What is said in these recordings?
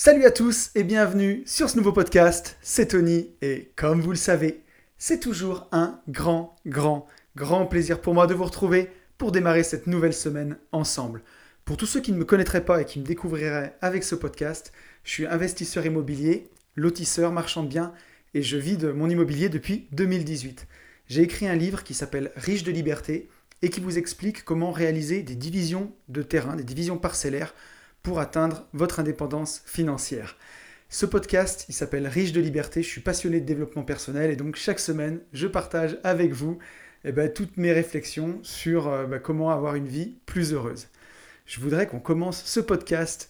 Salut à tous et bienvenue sur ce nouveau podcast. C'est Tony et comme vous le savez, c'est toujours un grand, grand, grand plaisir pour moi de vous retrouver pour démarrer cette nouvelle semaine ensemble. Pour tous ceux qui ne me connaîtraient pas et qui me découvriraient avec ce podcast, je suis investisseur immobilier, lotisseur, marchand de biens et je vis de mon immobilier depuis 2018. J'ai écrit un livre qui s'appelle Riche de liberté et qui vous explique comment réaliser des divisions de terrain, des divisions parcellaires pour atteindre votre indépendance financière. Ce podcast, il s'appelle Riche de liberté. Je suis passionné de développement personnel et donc chaque semaine, je partage avec vous eh ben, toutes mes réflexions sur euh, ben, comment avoir une vie plus heureuse. Je voudrais qu'on commence ce podcast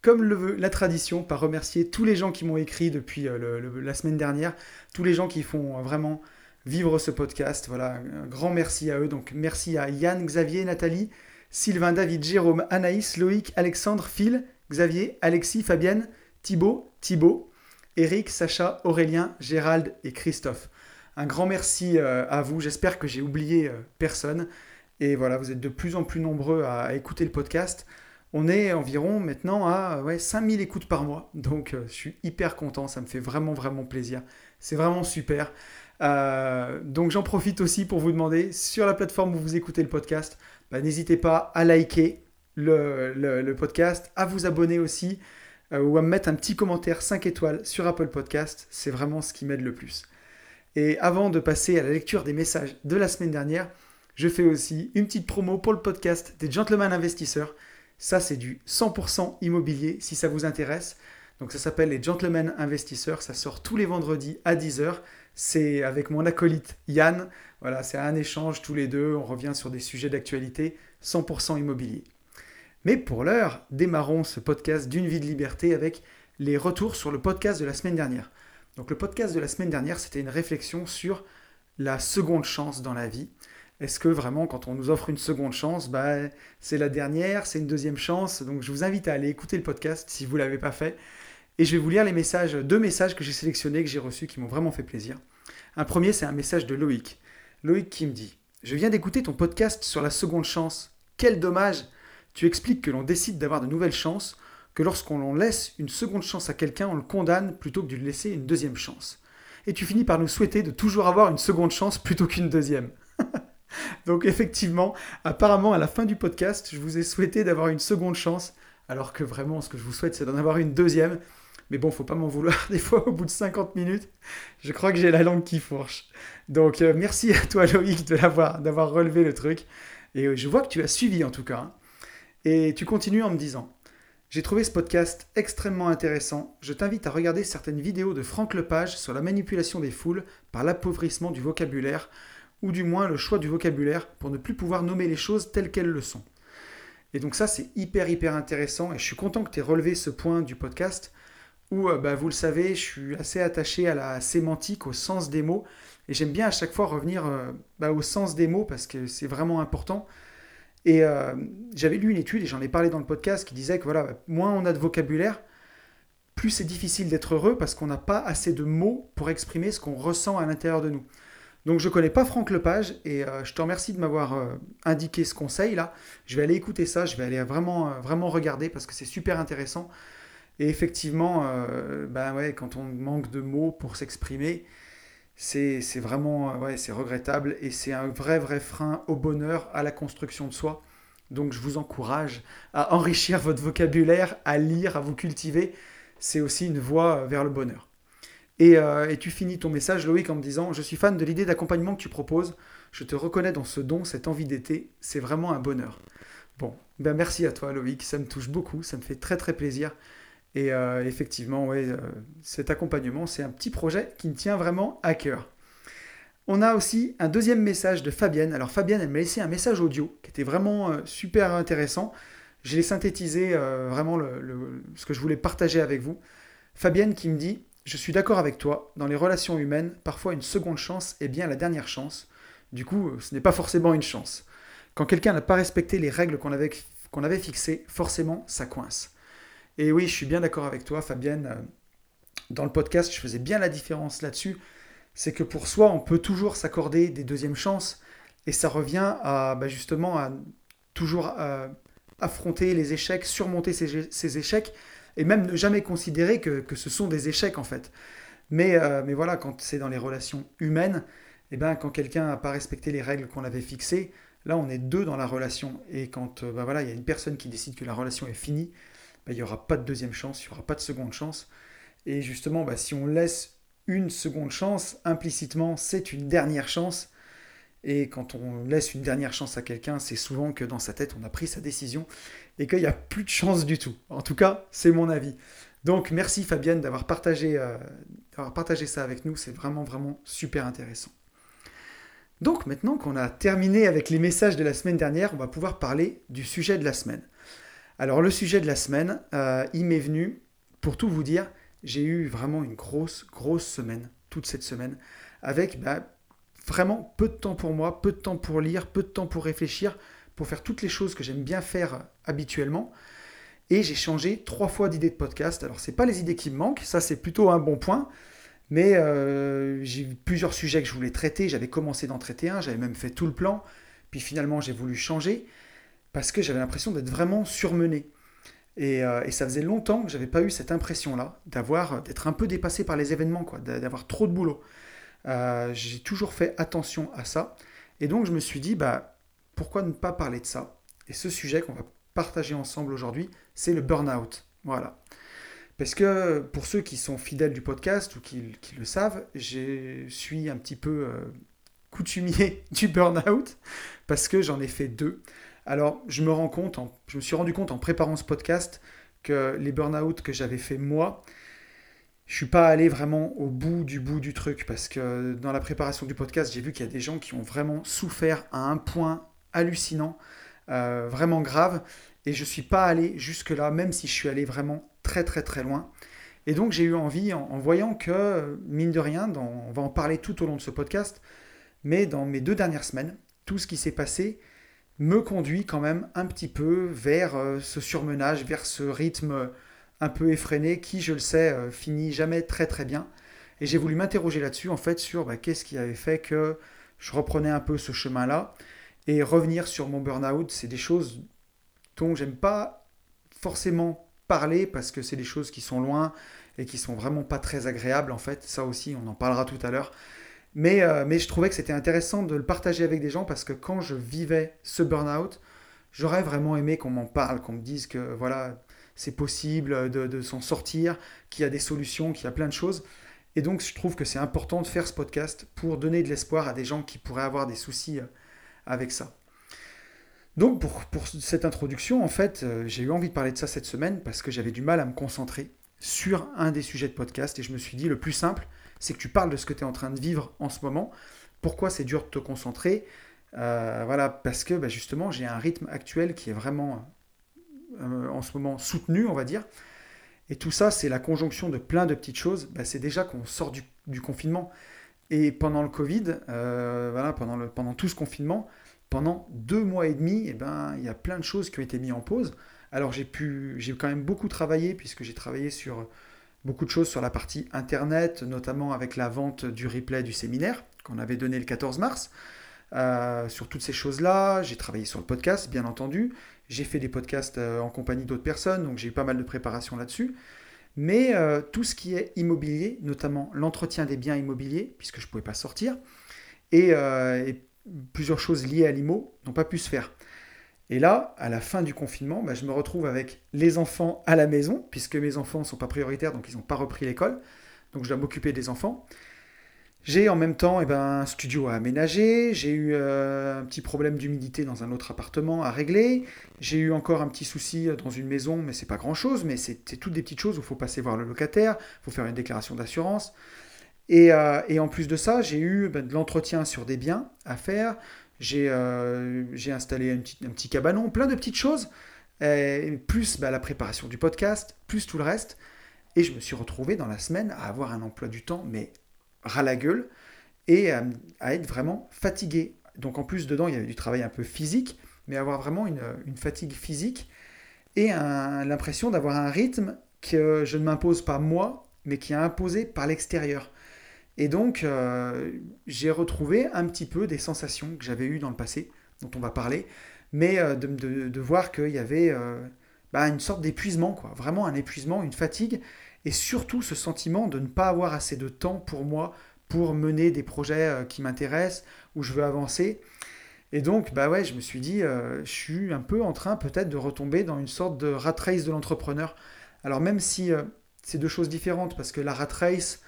comme le veut la tradition par remercier tous les gens qui m'ont écrit depuis euh, la semaine dernière, tous les gens qui font euh, vraiment vivre ce podcast. Voilà, un grand merci à eux. Donc merci à Yann, Xavier, Nathalie, Sylvain, David, Jérôme, Anaïs, Loïc, Alexandre, Phil, Xavier, Alexis, Fabienne, Thibaut, Thibaut, Eric, Sacha, Aurélien, Gérald et Christophe. Un grand merci euh, à vous. J'espère que j'ai oublié euh, personne. Et voilà, vous êtes de plus en plus nombreux à, écouter le podcast. On est environ maintenant à ouais, 5000 écoutes par mois. Donc euh, je suis hyper content. Ça me fait vraiment, vraiment plaisir. C'est vraiment super. donc j'en profite aussi pour vous demander sur la plateforme où vous écoutez le podcast bah, n'hésitez pas à liker le, podcast, à vous abonner aussi, euh, ou à me mettre un petit commentaire 5 étoiles sur Apple Podcast. C'est vraiment ce qui m'aide le plus. Et avant de passer à la lecture des messages de la semaine dernière, je fais aussi une petite promo pour le podcast des Gentlemen Investisseurs. Ça, c'est du 100% immobilier si ça vous intéresse. Donc ça s'appelle les Gentlemen Investisseurs. Ça sort tous les vendredis à 10h. C'est avec mon acolyte Yann. Voilà, c'est un échange tous les deux. On revient sur des sujets d'actualité 100% immobilier. Mais pour l'heure, démarrons ce podcast d'une vie de liberté avec les retours sur le podcast de la semaine dernière. Donc le podcast de la semaine dernière, c'était une réflexion sur la seconde chance dans la vie. Est-ce que vraiment, quand on nous offre une seconde chance, bah, c'est la dernière, c'est une deuxième chance? Donc je vous invite à aller écouter le podcast si vous ne l'avez pas fait. Et je vais vous lire les messages, deux messages que j'ai sélectionnés, que j'ai reçus, qui m'ont vraiment fait plaisir. Un premier, c'est un message de Loïc. Loïc qui me dit Je viens d'écouter ton podcast sur la seconde chance. Quel dommage Tu expliques que l'on décide d'avoir de nouvelles chances, que lorsqu'on laisse une seconde chance à quelqu'un, on le condamne plutôt que de lui laisser une deuxième chance. Et tu finis par nous souhaiter de toujours avoir une seconde chance plutôt qu'une deuxième. Donc effectivement, apparemment à la fin du podcast, je vous ai souhaité d'avoir une seconde chance, alors que vraiment ce que je vous souhaite c'est d'en avoir une deuxième. Mais bon, faut pas m'en vouloir des fois au bout de 50 minutes. Je crois que j'ai la langue qui fourche. Donc euh, merci à toi Loïc d'avoir relevé le truc. Et euh, je vois que tu as suivi en tout cas. Hein. Et tu continues en me disant J'ai trouvé ce podcast extrêmement intéressant. Je t'invite à regarder certaines vidéos de Franck Lepage sur la manipulation des foules par l'appauvrissement du vocabulaire, ou du moins le choix du vocabulaire pour ne plus pouvoir nommer les choses telles qu'elles le sont. Et donc ça c'est hyper hyper intéressant et je suis content que tu aies relevé ce point du podcast où, euh, bah, vous le savez, je suis assez attaché à la sémantique, au sens des mots, et j'aime bien à chaque fois revenir euh, bah, au sens des mots parce que c'est vraiment important. Et euh, j'avais lu une étude, et j'en ai parlé dans le podcast, qui disait que voilà, moins on a de vocabulaire, plus c'est difficile d'être heureux parce qu'on n'a pas assez de mots pour exprimer ce qu'on ressent à l'intérieur de nous. Donc je ne connais pas Franck Lepage et je te remercie de m'avoir indiqué ce conseil là. Je vais aller écouter ça, je vais aller vraiment, vraiment regarder parce que c'est super intéressant. Et effectivement, euh, bah ouais, quand on manque de mots pour s'exprimer, c'est vraiment ouais, c'est regrettable et c'est un vrai, vrai frein au bonheur, à la construction de soi. Donc je vous encourage à enrichir votre vocabulaire, à lire, à vous cultiver. C'est aussi une voie vers le bonheur. Et, euh, et, tu finis ton message, Loïc, en me disant Je suis fan de l'idée d'accompagnement que tu proposes. Je te reconnais dans ce don, cette envie d'été. C'est vraiment un bonheur. Bon, ben merci à toi, Loïc. Ça me touche beaucoup. Ça me fait très, très plaisir. Et euh, effectivement, euh, cet accompagnement, c'est un petit projet qui me tient vraiment à cœur. On a aussi un deuxième message de Fabienne. Alors Fabienne, elle m'a laissé un message audio qui était vraiment euh, super intéressant. Je l'ai synthétisé vraiment ce que je voulais partager avec vous. Fabienne qui me dit Je suis d'accord avec toi, dans les relations humaines, parfois une seconde chance est bien la dernière chance. Du coup, ce n'est pas forcément une chance. Quand quelqu'un n'a pas respecté les règles qu'on avait fixées, forcément, ça coince. Et oui, je suis bien d'accord avec toi, Fabienne. Euh, dans le podcast, je faisais bien la différence là-dessus. C'est que pour soi, on peut toujours s'accorder des deuxièmes chances. Et ça revient à bah, justement à toujours euh, affronter les échecs, surmonter ces, échecs et même ne jamais considérer que, ce sont des échecs en fait. Mais, euh, mais voilà, quand c'est dans les relations humaines, eh ben, quand quelqu'un n'a pas respecté les règles qu'on avait fixées, là on est deux dans la relation. Et quand bah, il y a une personne qui décide que la relation est finie, il n'y aura pas de deuxième chance, il n'y aura pas de seconde chance. Et justement, bah, si on laisse une seconde chance, implicitement, c'est une dernière chance. Et quand on laisse une dernière chance à quelqu'un, c'est souvent que dans sa tête, on a pris sa décision et qu'il n'y a plus de chance du tout. En tout cas, c'est mon avis. Donc merci Fabienne d'avoir euh, partagé ça avec nous. C'est vraiment, vraiment super intéressant. Donc maintenant qu'on a terminé avec les messages de la semaine dernière, on va pouvoir parler du sujet de la semaine. Alors le sujet de la semaine, euh, il m'est venu, pour tout vous dire, j'ai eu vraiment une grosse, grosse semaine, toute cette semaine, avec bah, vraiment peu de temps pour moi, peu de temps pour lire, peu de temps pour réfléchir, pour faire toutes les choses que j'aime bien faire habituellement. Et j'ai changé trois fois d'idée de podcast. Alors, ce n'est pas les idées qui me manquent, ça c'est plutôt un bon point. Mais euh, j'ai eu plusieurs sujets que je voulais traiter. J'avais commencé d'en traiter un, j'avais même fait tout le plan. Puis finalement, j'ai voulu changer parce que j'avais l'impression d'être vraiment surmené. Et, euh, et, ça faisait longtemps que j'avais pas eu cette impression-là, d'avoir, d'être un peu dépassé par les événements, quoi, d'avoir trop de boulot. Euh, j'ai toujours fait attention à ça. Et donc je me suis dit, bah, pourquoi ne pas parler de ça? Et ce sujet qu'on va partager ensemble aujourd'hui, c'est le burn-out. Voilà. Parce que pour ceux qui sont fidèles du podcast ou qui, le savent, je suis un petit peu euh, coutumier du burn-out parce que j'en ai fait deux. Alors, je me suis rendu compte en préparant ce podcast que les burn-out que j'avais fait moi, je suis pas allé vraiment au bout du bout du truc parce que dans la préparation du podcast, j'ai vu qu'il y a des gens qui ont vraiment souffert à un point hallucinant, euh, vraiment grave, et je suis pas allé jusque là, même si je suis allé vraiment très très très loin. Et donc j'ai eu envie, en, voyant que, mine de rien, on va en parler tout au long de ce podcast, mais dans mes deux dernières semaines, tout ce qui s'est passé me conduit quand même un petit peu vers euh, ce surmenage, vers ce rythme un peu effréné qui, je le sais, euh, finit jamais très très bien. Et j'ai voulu m'interroger là-dessus, en fait, sur bah, qu'est-ce qui avait fait que je reprenais un peu ce chemin-là. Et revenir sur mon burn-out, c'est des choses dont j'aime pas forcément parler parce que c'est des choses qui sont loin et qui sont vraiment pas très agréables, en fait. Ça aussi, on en parlera tout à l'heure. Mais, euh, mais je trouvais que c'était intéressant de le partager avec des gens parce que quand je vivais ce burn-out, j'aurais vraiment aimé qu'on m'en parle, qu'on me dise que voilà, c'est possible de, s'en sortir, qu'il y a des solutions, qu'il y a plein de choses. Et donc, je trouve que c'est important de faire ce podcast pour donner de l'espoir à des gens qui pourraient avoir des soucis euh, avec ça. Donc, pour, pour cette introduction, en fait, euh, j'ai eu envie de parler de ça cette semaine parce que j'avais du mal à me concentrer sur un des sujets de podcast et je me suis dit, le plus simple, c'est que tu parles de ce que tu es en train de vivre en ce moment. Pourquoi c'est dur de te concentrer? Euh, Voilà, parce que bah, justement, j'ai un rythme actuel qui est vraiment euh, en ce moment soutenu, on va dire. Et tout ça, c'est la conjonction de plein de petites choses. Bah, c'est déjà qu'on sort du, confinement. Et pendant le Covid, euh, voilà, pendant, tout ce confinement, pendant deux mois et demi, eh ben, il y a plein de choses qui ont été mises en pause. Alors j'ai pu, j'ai quand même beaucoup travaillé puisque j'ai travaillé sur beaucoup de choses sur la partie internet, notamment avec la vente du replay du séminaire qu'on avait donné le 14 mars. Euh, sur toutes ces choses-là, j'ai travaillé sur le podcast, bien entendu. J'ai fait des podcasts euh, en compagnie d'autres personnes, donc j'ai eu pas mal de préparation là-dessus. Mais euh, tout ce qui est immobilier, notamment l'entretien des biens immobiliers, puisque je ne pouvais pas sortir, euh, et, plusieurs choses liées à l'IMO n'ont pas pu se faire. Et là, à la fin du confinement, bah, je me retrouve avec les enfants à la maison, puisque mes enfants ne sont pas prioritaires, donc ils n'ont pas repris l'école. Donc je dois m'occuper des enfants. J'ai en même temps eh ben, un studio à aménager, j'ai eu euh, un petit problème d'humidité dans un autre appartement à régler, j'ai eu encore un petit souci dans une maison, mais c'est pas grand chose, mais c'est toutes des petites choses où il faut passer voir le locataire, il faut faire une déclaration d'assurance. Et, euh, en plus de ça, j'ai eu ben, de l'entretien sur des biens à faire, j'ai euh, installé un petit, cabanon, plein de petites choses, plus ben, la préparation du podcast, plus tout le reste. Et je me suis retrouvé dans la semaine à avoir un emploi du temps, mais ras la gueule et à, être vraiment fatigué. Donc en plus dedans, il y avait du travail un peu physique, mais avoir vraiment une, fatigue physique et l'impression d'avoir un rythme que je ne m'impose pas moi, mais qui est imposé par l'extérieur. Et donc euh, j'ai retrouvé un petit peu des sensations que j'avais eues dans le passé, dont on va parler, mais euh, de, voir qu'il y avait... Euh, bah, une sorte d'épuisement, quoi. Vraiment un épuisement, une fatigue, et surtout ce sentiment de ne pas avoir assez de temps pour moi pour mener des projets qui m'intéressent, où je veux avancer. Et donc, bah je me suis dit, je suis un peu en train peut-être de retomber dans une sorte de rat race de l'entrepreneur. Alors même si c'est deux choses différentes, parce que la rat race,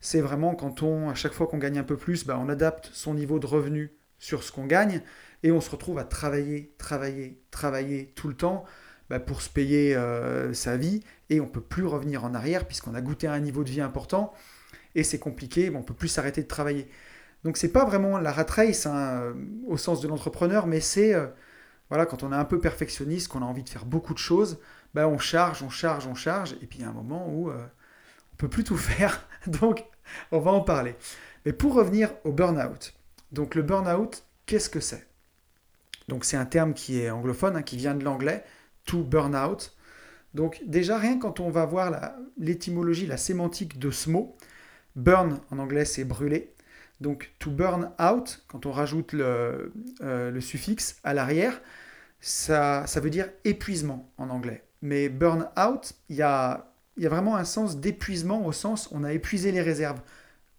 c'est vraiment quand on, à chaque fois qu'on gagne un peu plus, bah, on adapte son niveau de revenu sur ce qu'on gagne, et on se retrouve à travailler, travailler, travailler tout le temps bah, pour se payer euh, sa vie, et on peut plus revenir en arrière puisqu'on a goûté un niveau de vie important, et c'est compliqué, on on peut plus s'arrêter de travailler. Donc c'est pas vraiment la rat race hein, euh, au sens de l'entrepreneur, mais c'est euh, voilà quand on est un peu perfectionniste, qu'on a envie de faire beaucoup de choses, bah, on charge, on charge, on charge, et puis il y a un moment où on peut plus tout faire. Donc on va en parler. Mais pour revenir au burn-out. Donc le burn-out, qu'est-ce que c'est? Donc c'est un terme qui est anglophone, hein, qui vient de l'anglais, to burn-out. Donc déjà rien quand on va voir l'étymologie, la, sémantique de ce mot, burn en anglais c'est brûler. Donc to burn out, quand on rajoute le, euh, suffixe à l'arrière, ça, ça veut dire épuisement en anglais. Mais burn out, il y a il y a vraiment un sens d'épuisement au sens on a épuisé les réserves.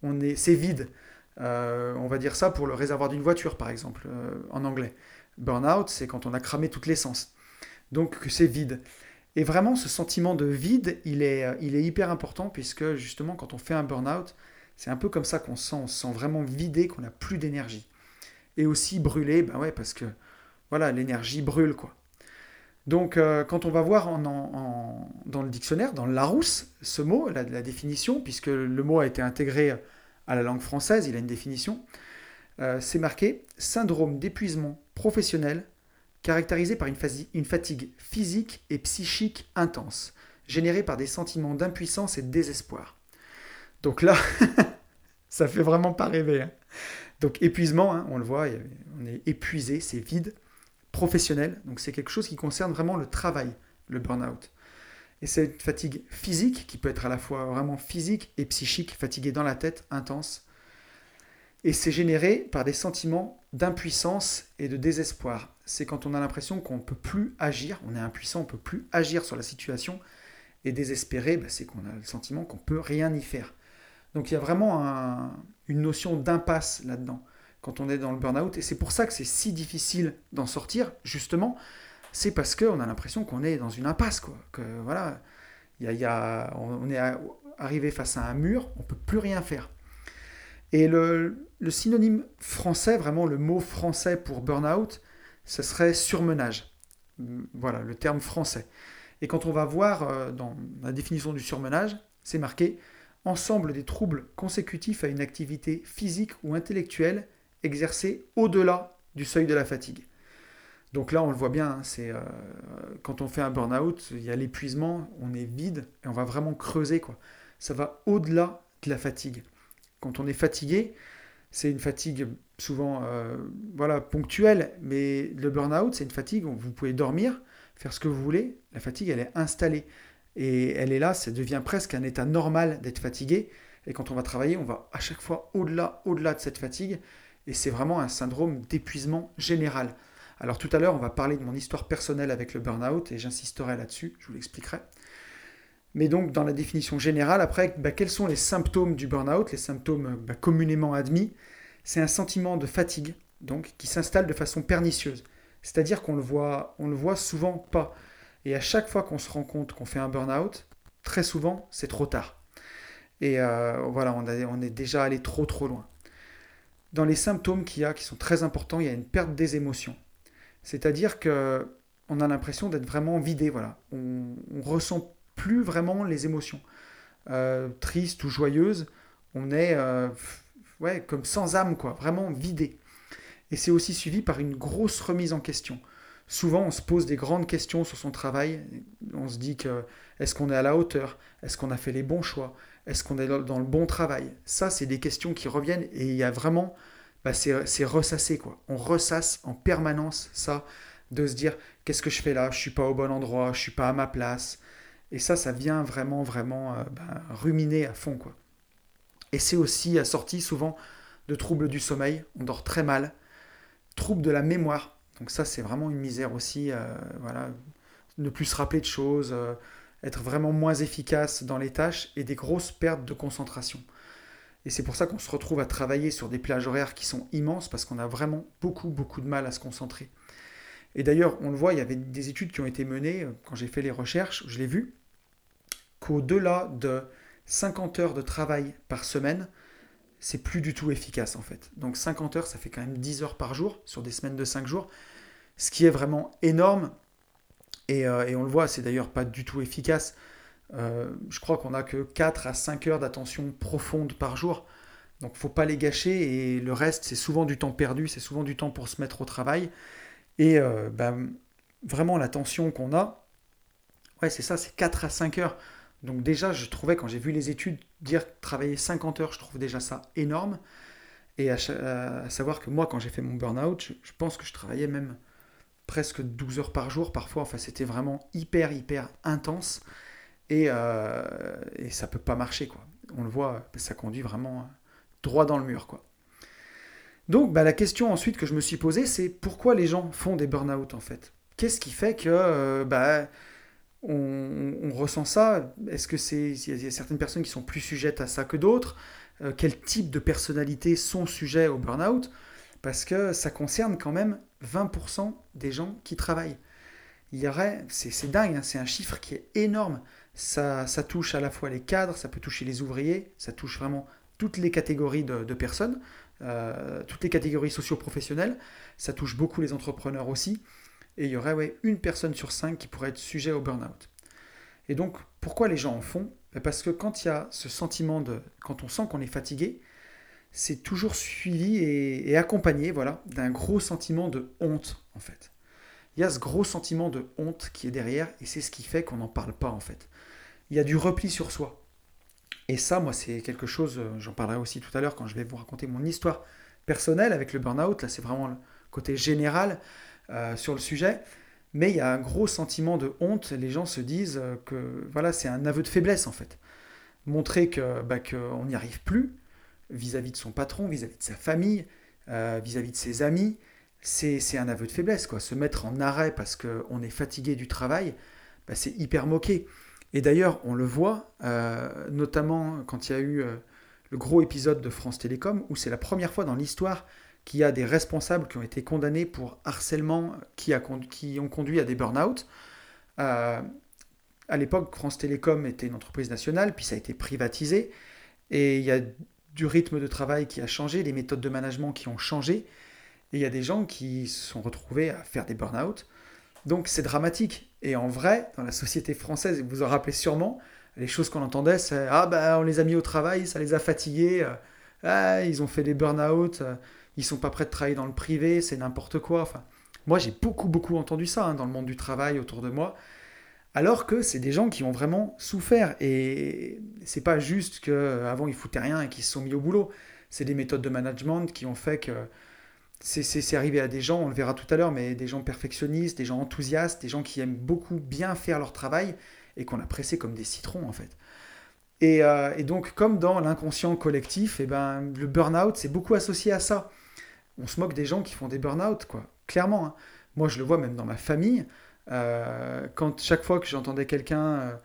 On est, c'est vide. Euh, on va dire ça pour le réservoir d'une voiture, par exemple, euh, en anglais. Burnout, c'est quand on a cramé toute l'essence. Donc c'est vide. Et vraiment, ce sentiment de vide, il est, euh, il est hyper important puisque justement, quand on fait un burn-out, c'est un peu comme ça qu'on sent. On se sent vraiment vidé, qu'on n'a plus d'énergie. Et aussi brûlé, ben ouais, parce que voilà, l'énergie brûle, quoi. Donc, euh, quand on va voir dans le dictionnaire, dans Larousse, ce mot, la, définition, puisque le mot a été intégré à la langue française, il a une définition, euh, c'est marqué syndrome d'épuisement professionnel caractérisé par une, une, fatigue physique et psychique intense, générée par des sentiments d'impuissance et de désespoir. Donc là, ça fait vraiment pas rêver. Hein. Donc épuisement, hein, on le voit, on est épuisé, c'est vide professionnel. Donc c'est quelque chose qui concerne vraiment le travail, le burn-out. Et c'est une fatigue physique qui peut être à la fois vraiment physique et psychique, fatigué dans la tête, intense. Et c'est généré par des sentiments d'impuissance et de désespoir. C'est quand on a l'impression qu'on ne peut plus agir, on est impuissant, on ne peut plus agir sur la situation. Et désespéré, bah, c'est qu'on a le sentiment qu'on ne peut rien y faire. Donc il y a vraiment une notion d'impasse là-dedans quand on est dans le burn-out. Et c'est pour ça que c'est si difficile d'en sortir, justement. C'est parce qu'on a l'impression qu'on est dans une impasse, quoi. Que voilà, y y a, on est arrivé face à un mur, on peut plus rien faire. Et le, le synonyme français, vraiment le mot français pour burn-out, ce serait surmenage. Voilà, le terme français. Et quand on va voir euh, dans la définition du surmenage, c'est marqué ensemble des troubles consécutifs à une activité physique ou intellectuelle exercer au-delà du seuil de la fatigue. Donc là, on le voit bien, hein, c'est euh, quand on fait un burn-out, il y a l'épuisement, on est vide et on va vraiment creuser. Quoi. Ça va au-delà de la fatigue. Quand on est fatigué, c'est une fatigue souvent euh, voilà, ponctuelle, mais le burn-out, c'est une fatigue où vous pouvez dormir, faire ce que vous voulez. La fatigue, elle est installée. Et elle est là, ça devient presque un état normal d'être fatigué. Et quand on va travailler, on va à chaque fois au-delà, au-delà de cette fatigue. Et c'est vraiment un syndrome d'épuisement général. Alors tout à l'heure, on va parler de mon histoire personnelle avec le burn-out et j'insisterai là-dessus, je vous l'expliquerai. Mais donc dans la définition générale, après, bah, quels sont les symptômes du burn-out? Les symptômes bah, communément admis, c'est un sentiment de fatigue, donc qui s'installe de façon pernicieuse. C'est-à-dire qu'on le le voit souvent pas. Et à chaque fois qu'on se rend compte qu'on fait un burn-out, très souvent, c'est trop tard. Et euh, voilà, on, on est déjà allé trop trop loin dans les symptômes qu'il y a, qui sont très importants, il y a une perte des émotions. C'est-à-dire que on a l'impression d'être vraiment vidé, voilà. On, ne ressent plus vraiment les émotions. Euh, tristes ou joyeuses, on est euh, comme sans âme, quoi, vraiment vidé. Et c'est aussi suivi par une grosse remise en question. Souvent, on se pose des grandes questions sur son travail. On se dit que est-ce qu'on est à la hauteur? Est-ce qu'on a fait les bons choix? Est-ce qu'on est dans le bon travail? Ça, c'est des questions qui reviennent et il y a vraiment, bah, c'est ressassé quoi. On ressasse en permanence ça, de se dire qu'est-ce que je fais là? Je suis pas au bon endroit, je suis pas à ma place. Et ça, ça vient vraiment, vraiment euh, bah, ruminer à fond quoi. Et c'est aussi assorti souvent de troubles du sommeil. On dort très mal, troubles de la mémoire. Donc ça, c'est vraiment une misère aussi. Euh, voilà, ne plus se rappeler de choses, euh, être vraiment moins efficace dans les tâches et des grosses pertes de concentration. Et c'est pour ça qu'on se retrouve à travailler sur des plages horaires qui sont immenses parce qu'on a vraiment beaucoup, beaucoup de mal à se concentrer. Et d'ailleurs, on le voit, il y avait des études qui ont été menées, euh, quand j'ai fait les recherches, je l'ai vu, qu'au-delà de 50 heures de travail par semaine, c'est plus du tout efficace en fait. Donc 50 heures, ça fait quand même 10 heures par jour sur des semaines de 5 jours, ce qui est vraiment énorme. Et, euh, on le voit, c'est d'ailleurs pas du tout efficace. Euh, je crois qu'on n'a que 4 à 5 heures d'attention profonde par jour. Donc faut pas les gâcher et le reste, c'est souvent du temps perdu, c'est souvent du temps pour se mettre au travail. Et euh, ben, vraiment l'attention qu'on a, ouais c'est ça, c'est 4 à 5 heures. Donc déjà, je trouvais, quand j'ai vu les études dire travailler 50 heures, je trouve déjà ça énorme. Et à, savoir que moi, quand j'ai fait mon burn-out, je, pense que je travaillais même presque 12 heures par jour parfois. Enfin, c'était vraiment hyper, hyper intense. Et, euh, et ça peut pas marcher, quoi. On le voit, ça conduit vraiment droit dans le mur, quoi. Donc, bah, la question ensuite que je me suis posée, c'est pourquoi les gens font des burn-out, en fait? Qu'est-ce qui fait que... Euh, bah, on, ressent ça? Est-ce que c'est il y a certaines personnes qui sont plus sujettes à ça que d'autres? Euh, Quel type de personnalités sont sujets au burn-out? Parce que ça concerne quand même 20% des gens qui travaillent. Il y aurait, c'est dingue, hein, c'est un chiffre qui est énorme. Ça, ça touche à la fois les cadres, ça peut toucher les ouvriers, ça touche vraiment toutes les catégories de, personnes, euh, toutes les catégories socio-professionnelles. Ça touche beaucoup les entrepreneurs aussi et il y aurait ouais, une personne sur cinq qui pourrait être sujet au burn-out. Et donc, pourquoi les gens en font? Ben, Parce que quand il y a ce sentiment de... Quand on sent qu'on est fatigué, c'est toujours suivi et, accompagné voilà, d'un gros sentiment de honte, en fait. Il y a ce gros sentiment de honte qui est derrière, et c'est ce qui fait qu'on n'en parle pas, en fait. Il y a du repli sur soi. Et ça, moi, c'est quelque chose, euh, j'en parlerai aussi tout à l'heure quand je vais vous raconter mon histoire personnelle avec le burn-out. Là, c'est vraiment le côté général. Euh, sur le sujet. Mais il y a un gros sentiment de honte. Les gens se disent euh, que voilà, c'est un aveu de faiblesse en fait. Montrer que bah, qu'on n'y arrive plus vis-à-vis de son patron, vis-à-vis de sa famille, euh, vis-à-vis de ses amis, c'est un aveu de faiblesse. Quoi. Se mettre en arrêt parce qu'on est fatigué du travail, bah, c'est hyper moqué. Et d'ailleurs, on le voit, notamment quand il y a eu le gros épisode de France Télécom, où c'est la première fois dans l'histoire qu'il y a des responsables qui ont été condamnés pour harcèlement qui, a, qui ont conduit à des burn-out. Euh, à l'époque, France Télécom était une entreprise nationale, puis ça a été privatisé, et il y a du rythme de travail qui a changé, les méthodes de management qui ont changé, et il y a des gens qui se sont retrouvés à faire des burn-out. Donc c'est dramatique. Et en vrai, dans la société française, vous vous en rappelez sûrement, les choses qu'on entendait, c'est Ah ben on les a mis au travail, ça les a fatigués, euh, ah, ils ont fait des burn-out, ils sont pas prêts de travailler dans le privé, c'est n'importe quoi. Enfin, moi, j'ai beaucoup, beaucoup entendu ça hein, dans le monde du travail autour de moi. Alors que c'est des gens qui ont vraiment souffert. Et c'est pas juste qu'avant ils foutaient rien et qu'ils se sont mis au boulot. C'est des méthodes de management qui ont fait que c'est arrivé à des gens, on le verra tout à l'heure, mais des gens perfectionnistes, des gens enthousiastes, des gens qui aiment beaucoup bien faire leur travail et qu'on a pressé comme des citrons en fait. Et, euh, donc, comme dans l'inconscient collectif, et eh ben, le burn-out, c'est beaucoup associé à ça on se moque des gens qui font des burn-out, quoi. Clairement. Hein. Moi, je le vois même dans ma famille. Euh, quand chaque fois que j'entendais quelqu'un, euh,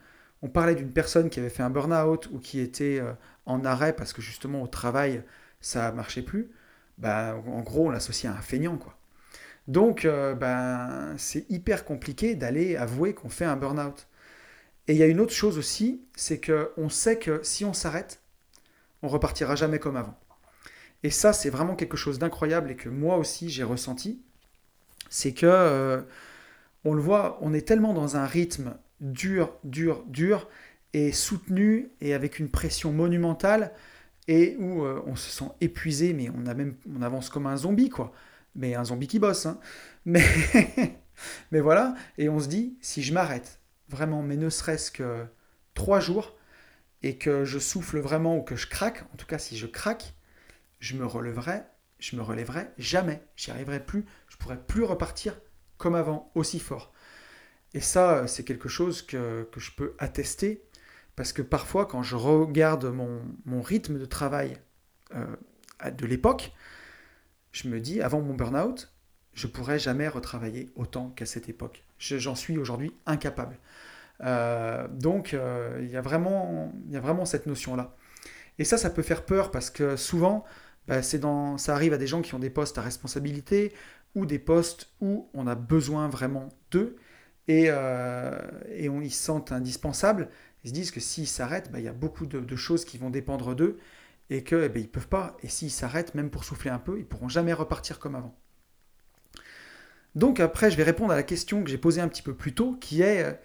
on parlait d'une personne qui avait fait un burn-out ou qui était euh, en arrêt parce que justement au travail ça marchait plus, bah, en gros on l'associait à un feignant, quoi. Donc, ben, c'est hyper compliqué d'aller avouer qu'on fait un burn-out. Et il y a une autre chose aussi, c'est qu'on sait que si on s'arrête, on repartira jamais comme avant. Et ça, c'est vraiment quelque chose d'incroyable et que moi aussi j'ai ressenti. C'est que, euh, on le voit, on est tellement dans un rythme dur, dur, dur, et soutenu, et avec une pression monumentale, et où euh, on se sent épuisé, mais on, a même, on avance comme un zombie, quoi. Mais un zombie qui bosse. Hein. Mais, mais voilà, et on se dit, si je m'arrête, vraiment, mais ne serait-ce que trois jours, et que je souffle vraiment ou que je craque, en tout cas si je craque, je me relèverai, je me relèverai jamais. J'y arriverai plus. Je pourrai plus repartir avant, aussi fort. Et ça, c'est quelque chose que, je peux attester, parce que parfois, quand je regarde mon, rythme de travail euh, de l'époque, je me dis, avant mon burn-out, je pourrais jamais retravailler autant qu'à cette époque. J'en suis aujourd'hui incapable. Euh, donc, euh, il y a vraiment cette notion-là. Et ça, ça peut faire peur parce que souvent, bah, dans, ça arrive à des gens qui ont des postes à responsabilité ou des postes où on a besoin vraiment d'eux et, euh, et on, ils se sentent indispensables. Ils se disent que s'ils s'arrêtent, bah, il y a beaucoup de, choses qui vont dépendre d'eux et qu'ils eh ben, ne peuvent pas. Et s'ils s'arrêtent, même pour souffler un peu, ils pourront jamais repartir comme avant. Donc après, je vais répondre à la question que j'ai posée un petit peu plus tôt, qui est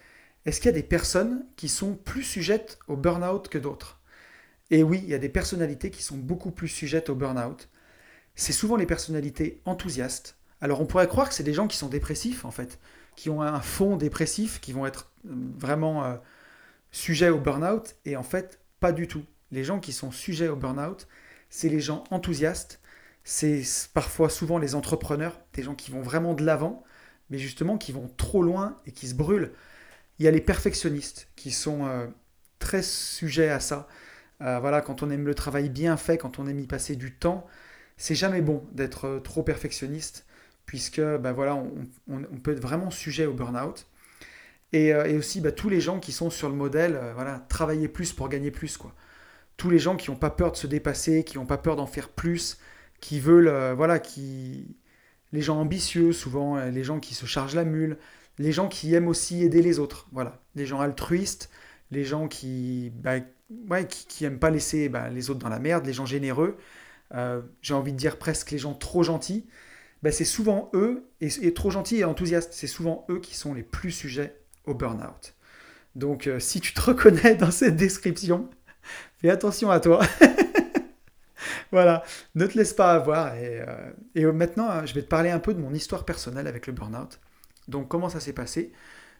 est-ce qu'il y a des personnes qui sont plus sujettes au burn-out que d'autres? Et oui, il y a des personnalités qui sont beaucoup plus sujettes au burn-out. C'est souvent les personnalités enthousiastes. Alors on pourrait croire que c'est des gens qui sont dépressifs en fait, qui ont un fond dépressif, qui vont être euh, vraiment euh, sujets au burn-out, et en fait pas du tout. Les gens qui sont sujets au burn-out, c'est les gens enthousiastes, c'est parfois souvent les entrepreneurs, des gens qui vont vraiment de l'avant, mais justement qui vont trop loin et qui se brûlent. Il y a les perfectionnistes qui sont euh, très sujets à ça. Voilà, quand on aime le travail bien fait, quand on aime y passer du temps, c'est jamais bon d'être trop perfectionniste, puisque ben voilà, on, peut être vraiment sujet au burn-out. Et, aussi bah, tous les gens qui sont sur le modèle, voilà, travailler plus pour gagner plus. Quoi. Tous les gens qui n'ont pas peur de se dépasser, qui n'ont pas peur d'en faire plus, qui veulent, voilà, qui... Les gens ambitieux, souvent, les gens qui se chargent la mule, les gens qui aiment aussi aider les autres. Voilà, les gens altruistes, les gens qui, bah, aiment pas laisser bah, les autres dans la merde, les gens généreux. Euh, j'ai envie de dire presque les gens trop gentils. Bah, c'est souvent eux, et, trop gentils et enthousiastes, c'est souvent eux qui sont les plus sujets au burn-out. Donc euh, si tu te reconnais dans cette description, fais attention à toi. voilà, ne te laisse pas avoir. Et, euh, et maintenant, je vais te parler un peu de mon histoire personnelle avec le burn-out. Donc comment ça s'est passé?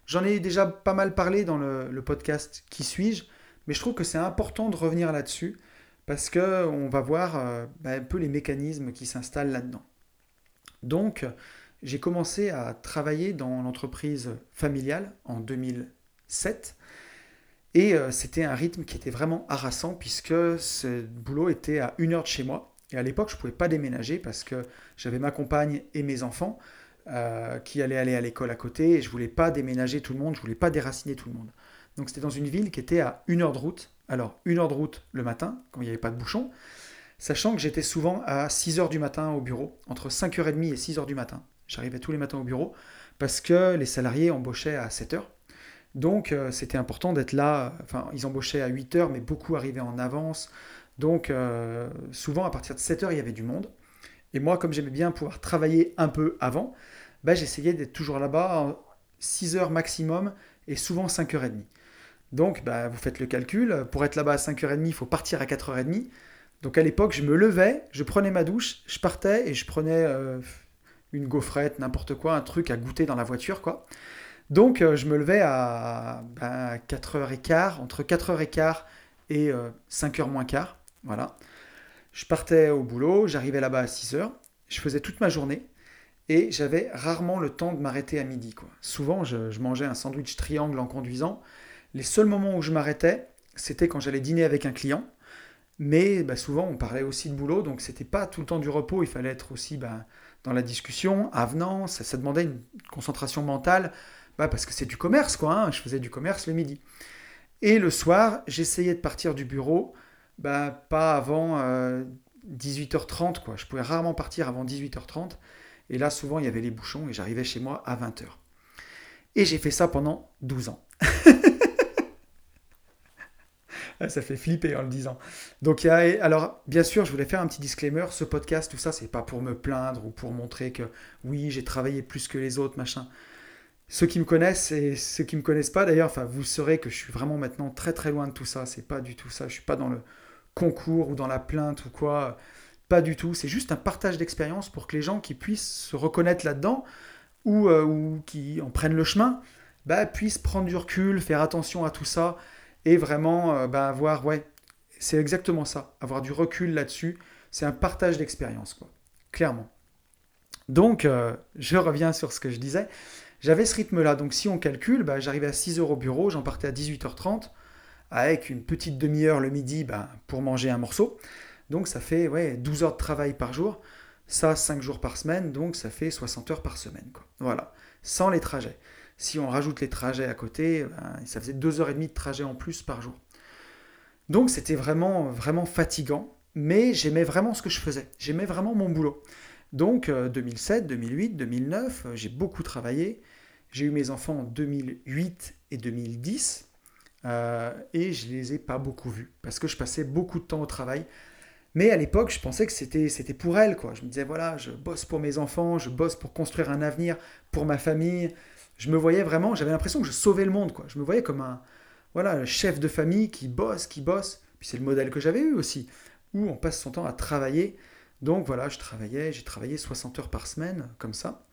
J'en ai déjà pas mal parlé dans le, podcast Qui suis-je? Mais je trouve que c'est important de revenir là-dessus parce qu'on va voir euh, bah, un peu les mécanismes qui s'installent là-dedans. Donc j'ai commencé à travailler dans l'entreprise familiale en 2007 et euh, c'était un rythme qui était vraiment harassant puisque ce boulot était à une heure de chez moi. Et à l'époque, je ne pouvais pas déménager parce que j'avais ma compagne et mes enfants. Euh, qui allait aller à l'école à côté, et je voulais pas déménager tout le monde, je voulais pas déraciner tout le monde. Donc c'était dans une ville qui était à une heure de route. Alors, une heure de route le matin, quand il n'y avait pas de bouchon, sachant que j'étais souvent à 6 heures du matin au bureau, entre 5h30 et 6 heures du matin. J'arrivais tous les matins au bureau, parce que les salariés embauchaient à 7 heures. Donc euh, c'était important d'être là, enfin ils embauchaient à 8 heures, mais beaucoup arrivaient en avance. Donc euh, souvent à partir de 7 heures, il y avait du monde. Et moi, comme j'aimais bien pouvoir travailler un peu avant, bah, j'essayais d'être toujours là-bas 6 heures maximum et souvent 5h30. Donc, bah, vous faites le calcul, pour être là-bas à 5h30, il faut partir à 4h30. Donc à l'époque, je me levais, je prenais ma douche, je partais et je prenais euh, une gaufrette, n'importe quoi, un truc à goûter dans la voiture, quoi. Donc euh, je me levais à 4h15, bah, entre 4h15 et 5h euh, moins quart, voilà. Je partais au boulot, j'arrivais là-bas à 6h, je faisais toute ma journée et j'avais rarement le temps de m'arrêter à midi. Quoi. Souvent, je, mangeais un sandwich triangle en conduisant. Les seuls moments où je m'arrêtais, c'était quand j'allais dîner avec un client. Mais bah, souvent, on parlait aussi de boulot, donc c'était pas tout le temps du repos. Il fallait être aussi bah, dans la discussion, avenant. Ça, demandait une concentration mentale, bah, parce que c'est du commerce, quoi. Hein. Je faisais du commerce le midi. Et le soir, j'essayais de partir du bureau pas avant 18h30, euh, quoi. Je pouvais rarement partir avant 18h30. Et là, souvent, il y avait les bouchons et j'arrivais chez moi à 20h. Et j'ai fait ça pendant 12 ans. Ça fait flipper en le disant. Donc, alors, bien sûr, je voulais faire un petit disclaimer. Ce podcast, tout ça, c'est pas pour me plaindre ou pour montrer que oui, j'ai travaillé plus que les autres, machin. Ceux qui me connaissent et ceux qui me connaissent pas, d'ailleurs, vous saurez que je suis vraiment maintenant très très loin de tout ça. C'est pas du tout ça. Je suis pas dans le concours ou dans la plainte ou quoi. Pas du tout. C'est juste un partage d'expérience pour que les gens qui puissent se reconnaître là-dedans ou, euh, qui en prennent le chemin bah, puissent prendre du recul, faire attention à tout ça et vraiment euh, bah, avoir, ouais, c'est exactement ça, avoir du recul là-dessus. C'est un partage d'expérience, quoi, clairement. Donc, euh, je reviens sur ce que je disais. J'avais ce rythme-là. Donc, si on calcule, bah, j'arrivais à 6 heures au bureau, j'en partais à 18h30 avec une petite demi-heure le midi ben, pour manger un morceau. Donc ça fait ouais, 12 heures de travail par jour, ça 5 jours par semaine, donc ça fait 60 heures par semaine. Voilà, sans les trajets. Si on rajoute les trajets à côté, ben, ça faisait deux heures et demie de trajet en plus par jour. Donc c'était vraiment, vraiment fatigant, mais j'aimais vraiment ce que je faisais. J'aimais vraiment mon boulot. Donc 2007, 2008, 2009, j'ai beaucoup travaillé. J'ai eu mes enfants en 2008 et 2010 euh, et je les ai pas beaucoup vus parce que je passais beaucoup de temps au travail. Mais à l'époque, je pensais que c'était, c'était pour elles. Quoi. Je me disais, voilà, je bosse pour mes enfants, je bosse pour construire un avenir pour ma famille. Je me voyais vraiment, j'avais l'impression que je sauvais le monde. Quoi. Je me voyais comme un voilà, chef de famille qui bosse, qui bosse. Puis c'est le modèle que j'avais eu aussi, où on passe son temps à travailler. Donc voilà, je travaillais, j'ai travaillé 60 heures par semaine, comme ça.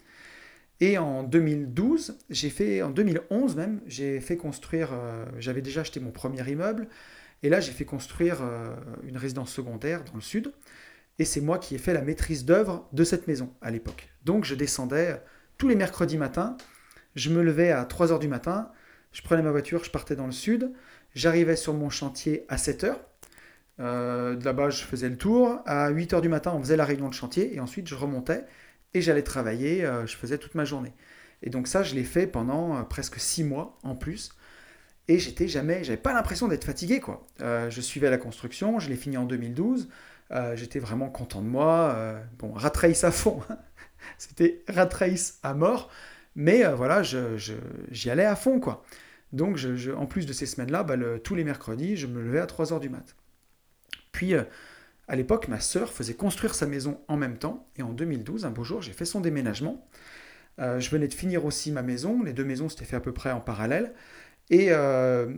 Et en 2012, j'ai fait, en 2011 même, j'ai fait construire, euh, j'avais déjà acheté mon premier immeuble, et là j'ai fait construire euh, une résidence secondaire dans le sud, et c'est moi qui ai fait la maîtrise d'œuvre de cette maison à l'époque. Donc je descendais tous les mercredis matins, je me levais à 3h du matin, je prenais ma voiture, je partais dans le sud, j'arrivais sur mon chantier à 7h, euh, de là-bas je faisais le tour, à 8h du matin on faisait la réunion de chantier, et ensuite je remontais, et j'allais travailler, euh, je faisais toute ma journée. Et donc ça, je l'ai fait pendant euh, presque six mois en plus. Et j'étais jamais, j'avais pas l'impression d'être fatigué quoi. Euh, je suivais la construction, je l'ai fini en 2012. j'étais vraiment content de moi. bon, rat à fond, c'était rat à mort. Mais voilà, j'y allais à fond quoi. Donc en plus de ces semaines-là, bah, tous les mercredis, je me levais à 3h du mat. Puis à l'époque, ma sœur faisait construire sa maison en même temps, et en 2012, un beau jour, j'ai fait son déménagement. Euh, je venais de finir aussi ma maison, les deux maisons s'étaient fait à peu près en parallèle, et euh,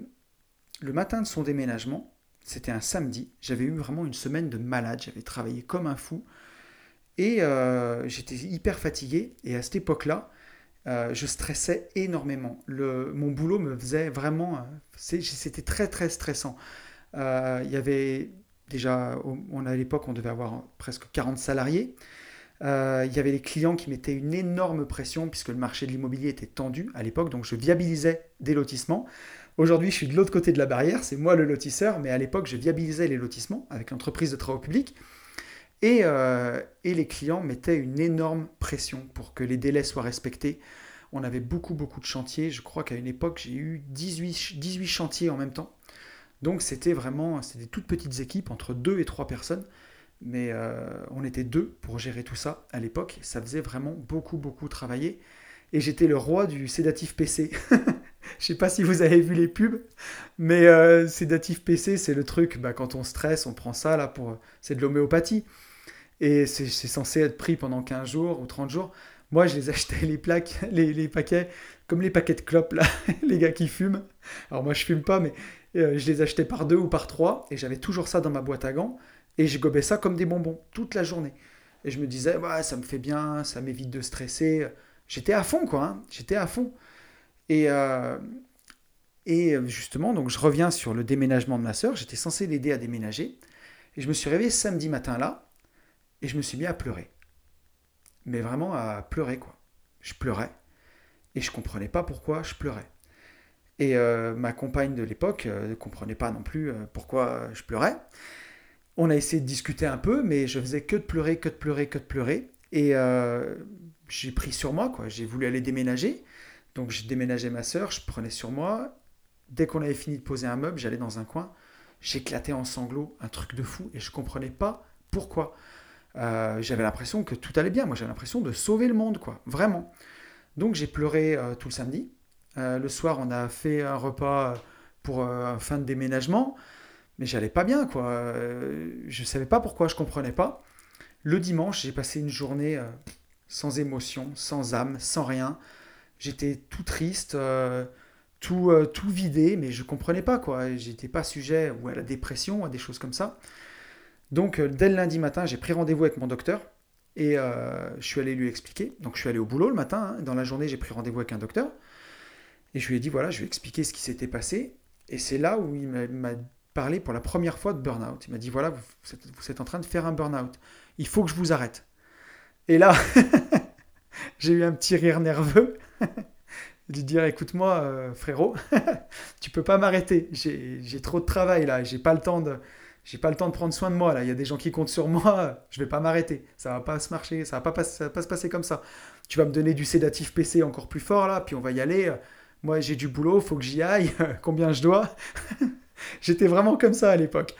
le matin de son déménagement, c'était un samedi, j'avais eu vraiment une semaine de malade, j'avais travaillé comme un fou, et euh, j'étais hyper fatigué, et à cette époque-là, je stressais énormément. Mon boulot me faisait vraiment... C'était très très stressant. Il y avait Déjà, à l'époque, on devait avoir presque 40 salariés. Euh, il y avait les clients qui mettaient une énorme pression puisque le marché de l'immobilier était tendu à l'époque, donc je viabilisais des lotissements. Aujourd'hui, je suis de l'autre côté de la barrière, c'est moi le lotisseur, mais à l'époque, je viabilisais les lotissements avec l'entreprise de travaux publics. Et, euh, et, les clients mettaient une énorme pression pour que les délais soient respectés. On avait beaucoup, beaucoup de chantiers. Je crois qu'à une époque, j'ai eu 18, 18 chantiers en même temps. Donc c'était vraiment, c'était des toutes petites équipes, entre deux et trois personnes. Mais euh, on était deux pour gérer tout ça à l'époque. Ça faisait vraiment beaucoup, beaucoup travailler. Et j'étais le roi du sédatif PC. Je sais pas si vous avez vu les pubs, mais euh, sédatif PC, c'est le truc, bah, quand on stresse, on prend ça là pour. C'est de l'homéopathie. Et c'est censé être pris pendant 15 jours ou 30 jours. Moi, je les achetais, les plaques, les, les paquets, comme les paquets de clopes, là, les gars qui fument. Alors moi, je fume pas, mais euh, je les achetais par deux ou par trois, et j'avais toujours ça dans ma boîte à gants, et je gobais ça comme des bonbons toute la journée. Et je me disais, ouais, ça me fait bien, ça m'évite de stresser. J'étais à fond, quoi, hein. j'étais à fond. Et, euh, et justement, donc je reviens sur le déménagement de ma soeur, j'étais censé l'aider à déménager, et je me suis réveillé samedi matin là, et je me suis mis à pleurer. Mais vraiment à pleurer, quoi. Je pleurais, et je comprenais pas pourquoi je pleurais. Et euh, ma compagne de l'époque euh, ne comprenait pas non plus euh, pourquoi je pleurais. On a essayé de discuter un peu, mais je faisais que de pleurer, que de pleurer, que de pleurer. Et j'ai pris sur moi, quoi. J'ai voulu aller déménager. Donc j'ai déménagé ma sœur, je prenais sur moi. Dès qu'on avait fini de poser un meuble, j'allais dans un coin. J'éclatais en sanglots, un truc de fou, et je comprenais pas pourquoi. J'avais l'impression que tout allait bien. Moi, j'avais l'impression de sauver le monde, quoi. Vraiment. Donc j'ai pleuré tout le samedi. Euh, le soir, on a fait un repas pour euh, un fin de déménagement, mais j'allais pas bien, quoi. Euh, je savais pas pourquoi, je comprenais pas. Le dimanche, j'ai passé une journée sans émotion, sans âme, sans rien. J'étais tout triste, tout, tout vidé, mais je comprenais pas, quoi. J'étais pas sujet ou à la dépression, à des choses comme ça. Donc, dès le lundi matin, j'ai pris rendez-vous avec mon docteur et je suis allé lui expliquer. Donc, je suis allé au boulot le matin. Hein. Dans la journée, j'ai pris rendez-vous avec un docteur. Et je lui ai dit, voilà, je lui ai expliqué ce qui s'était passé. Et c'est là où il m'a parlé pour la première fois de burn-out. Il m'a dit, voilà, vous êtes, en train de faire un burn-out. Il faut que je vous arrête. Et là, j'ai eu un petit rire nerveux. lui dire, écoute-moi, euh, frérot, tu peux pas m'arrêter. J'ai trop de travail là. J'ai pas le temps de... j'ai pas le temps de prendre soin de moi là. Il y a des gens qui comptent sur moi, je vais pas m'arrêter. Ça va pas se marcher, ça va pas, va pas se passer comme ça. Tu vas me donner du sédatif PC encore plus fort là, puis on va y aller. Moi j'ai du boulot, faut que j'y aille. Combien je dois? J'étais vraiment comme ça à l'époque.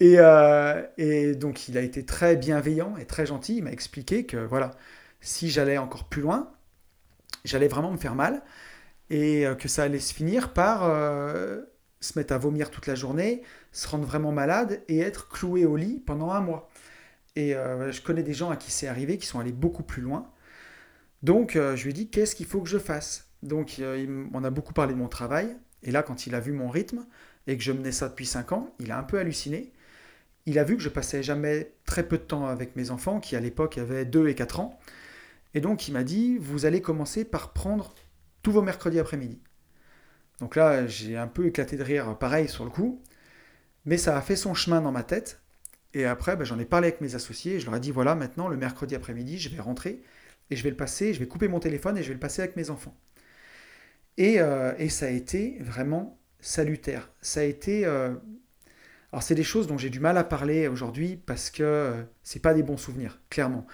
Et, euh, et, donc il a été très bienveillant et très gentil. Il m'a expliqué que voilà, si j'allais encore plus loin, j'allais vraiment me faire mal et euh, que ça allait se finir par euh, se mettre à vomir toute la journée, se rendre vraiment malade et être cloué au lit pendant un mois. Et euh, je connais des gens à qui c'est arrivé, qui sont allés beaucoup plus loin. Donc je lui ai dit, qu'est-ce qu'il faut que je fasse? Donc on a beaucoup parlé de mon travail. Et là, quand il a vu mon rythme et que je menais ça depuis 5 ans, il a un peu halluciné. Il a vu que je passais jamais très peu de temps avec mes enfants, qui à l'époque avaient 2 et 4 ans. Et donc il m'a dit, vous allez commencer par prendre tous vos mercredis après-midi. Donc là, j'ai un peu éclaté de rire, pareil sur le coup, mais ça a fait son chemin dans ma tête. Et après, ben, j'en ai parlé avec mes associés, je leur ai dit, voilà, maintenant, le mercredi après-midi, je vais rentrer, et je vais le passer, je vais couper mon téléphone, et je vais le passer avec mes enfants. Et, euh, ça a été vraiment salutaire. Ça a été... Euh, alors c'est des choses dont j'ai du mal à parler aujourd'hui, parce que euh, c'est pas des bons souvenirs, clairement.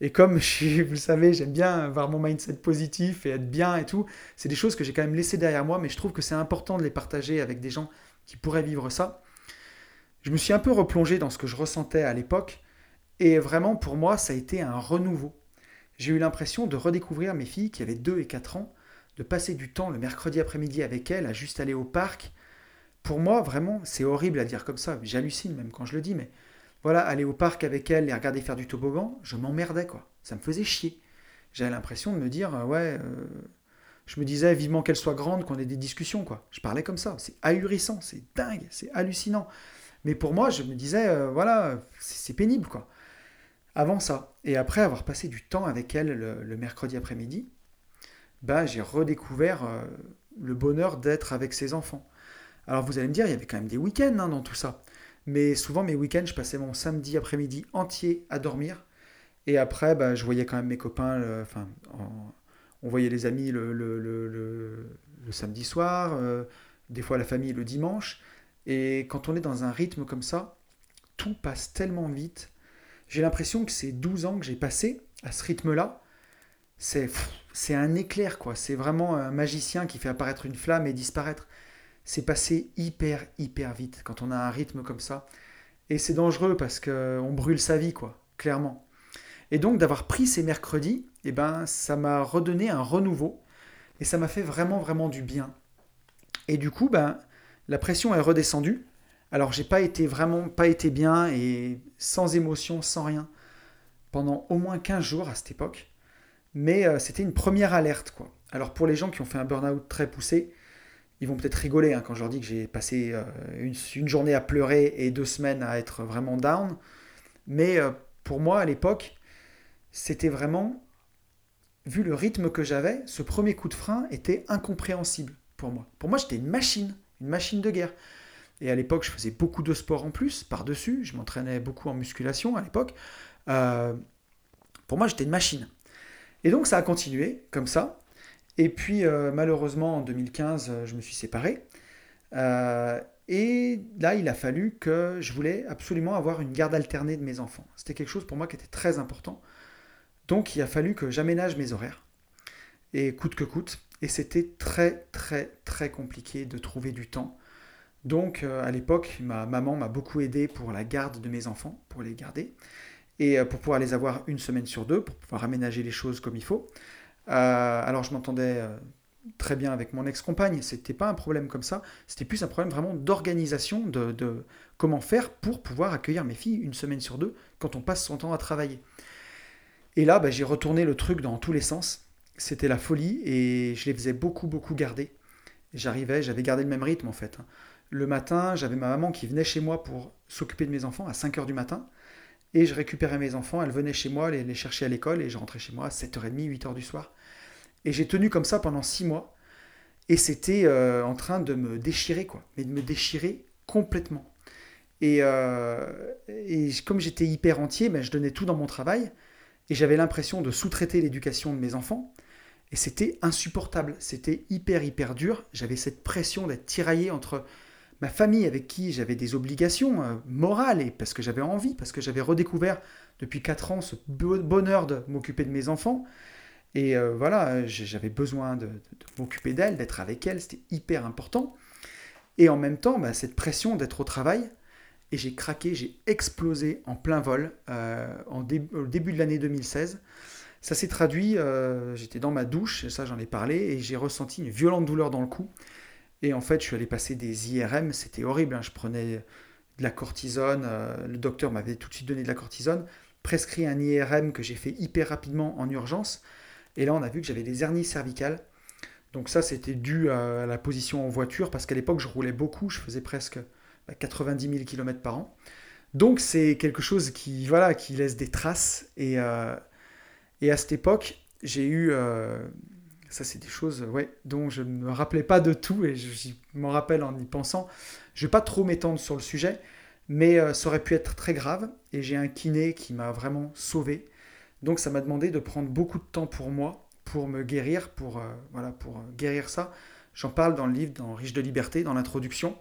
Et comme vous le savez, j'aime bien avoir mon mindset positif et être bien et tout, c'est des choses que j'ai quand même laissées derrière moi, mais je trouve que c'est important de les partager avec des gens qui pourraient vivre ça. Je me suis un peu replongé dans ce que je ressentais à l'époque, et vraiment pour moi, ça a été un renouveau. J'ai eu l'impression de redécouvrir mes filles qui avaient 2 et 4 ans, de passer du temps le mercredi après-midi avec elles, à juste aller au parc. Pour moi, vraiment, c'est horrible à dire comme ça, j'hallucine même quand je le dis, mais voilà, aller au parc avec elle et regarder faire du toboggan, je m'emmerdais, quoi. Ça me faisait chier. J'avais l'impression de me dire, euh, ouais, euh, je me disais vivement qu'elle soit grande, qu'on ait des discussions, quoi. Je parlais comme ça. C'est ahurissant, c'est dingue, c'est hallucinant. Mais pour moi, je me disais, euh, voilà, c'est pénible, quoi. Avant ça. Et après avoir passé du temps avec elle le, mercredi après-midi, bah, j'ai redécouvert le bonheur d'être avec ses enfants. Alors vous allez me dire, il y avait quand même des week-ends hein, dans tout ça. Mais souvent, mes week-ends, je passais mon samedi après-midi entier à dormir. Et après, bah, je voyais quand même mes copains. enfin, on voyait les amis le, le, samedi soir, euh, des fois la famille le dimanche. Et quand on est dans un rythme comme ça, tout passe tellement vite. J'ai l'impression que ces 12 ans que j'ai passés à ce rythme-là, c'est, c'est un éclair, quoi. C'est vraiment un magicien qui fait apparaître une flamme et disparaître c'est passé hyper, hyper vite quand on a un rythme comme ça. Et c'est dangereux parce qu'on brûle sa vie, quoi, clairement. Et donc d'avoir pris ces mercredis, eh ben, ça m'a redonné un renouveau et ça m'a fait vraiment, vraiment du bien. Et du coup, ben, la pression est redescendue. Alors j'ai pas été vraiment pas été bien et sans émotion, sans rien pendant au moins 15 jours à cette époque. Mais euh, c'était une première alerte quoi. Alors pour les gens qui ont fait un burn-out très poussé, ils vont peut-être rigoler hein, quand je leur dis que j'ai passé euh, une, journée à pleurer et deux semaines à être vraiment down. Mais euh, pour moi, à l'époque, c'était vraiment, vu le rythme que j'avais, ce premier coup de frein était incompréhensible pour moi. Pour moi, j'étais une machine, une machine de guerre. Et à l'époque, je faisais beaucoup de sport en plus, par-dessus. Je m'entraînais beaucoup en musculation à l'époque. Euh, pour moi, j'étais une machine. Et donc, ça a continué comme ça. Et puis, euh, malheureusement, en 2015, euh, je me suis séparé. Euh, et là, il a fallu que je voulais absolument avoir une garde alternée de mes enfants. C'était quelque chose pour moi qui était très important. Donc, il a fallu que j'aménage mes horaires. Et coûte que coûte. Et c'était très, très, très compliqué de trouver du temps. Donc, à l'époque, ma maman m'a beaucoup aidé pour la garde de mes enfants, pour les garder. Et pour pouvoir les avoir une semaine sur deux, pour pouvoir aménager les choses comme il faut. Euh, alors je m'entendais euh, très bien avec mon ex-compagne, c'était pas un problème comme ça, c'était plus un problème vraiment d'organisation, de, comment faire pour pouvoir accueillir mes filles une semaine sur deux quand on passe son temps à travailler. Et là, bah, j'ai retourné le truc dans tous les sens. C'était la folie et je les faisais beaucoup, beaucoup garder. J'arrivais, j'avais gardé le même rythme en fait. Hein. Le matin, j'avais ma maman qui venait chez moi pour s'occuper de mes enfants à 5h du matin. Et je récupérais mes enfants, elle venait chez moi, les, les chercher à l'école, et je rentrais chez moi à 7h30, 8h du soir. Et j'ai tenu comme ça pendant six mois. Et c'était euh, en train de me déchirer, quoi. Mais de me déchirer complètement. Et, euh, et comme j'étais hyper entier, ben, je donnais tout dans mon travail. Et j'avais l'impression de sous-traiter l'éducation de mes enfants. Et c'était insupportable. C'était hyper, hyper dur. J'avais cette pression d'être tiraillé entre ma famille avec qui j'avais des obligations euh, morales et parce que j'avais envie, parce que j'avais redécouvert depuis 4 ans ce bonheur de m'occuper de mes enfants. Et euh, voilà, j'avais besoin de, m'occuper d'elle, d'être avec elle, c'était hyper important. Et en même temps, bah, cette pression d'être au travail, et j'ai craqué, j'ai explosé en plein vol euh, au début de l'année 2016. Ça s'est traduit, j'étais dans ma douche, ça j'en ai parlé, et j'ai ressenti une violente douleur dans le cou. Et en fait, je suis allé passer des IRM, c'était horrible. Hein. Je prenais de la cortisone, euh, le docteur m'avait tout de suite donné de la cortisone, prescrit un IRM que j'ai fait hyper rapidement en urgence. Et là, on a vu que j'avais des hernies cervicales. Donc ça, c'était dû à la position en voiture, parce qu'à l'époque, je roulais beaucoup, je faisais presque 90 000 km par an. Donc c'est quelque chose qui, voilà, qui laisse des traces. Et, euh, et à cette époque, j'ai eu euh, ça, c'est des choses ouais, dont je ne me rappelais pas de tout et je, m'en rappelle en y pensant. Je ne vais pas trop m'étendre sur le sujet, mais euh, ça aurait pu être très grave et j'ai un kiné qui m'a vraiment sauvé. Donc ça m'a demandé de prendre beaucoup de temps pour moi, pour me guérir, pour, euh, voilà, pour guérir ça. J'en parle dans le livre, dans Riche de liberté, dans l'introduction.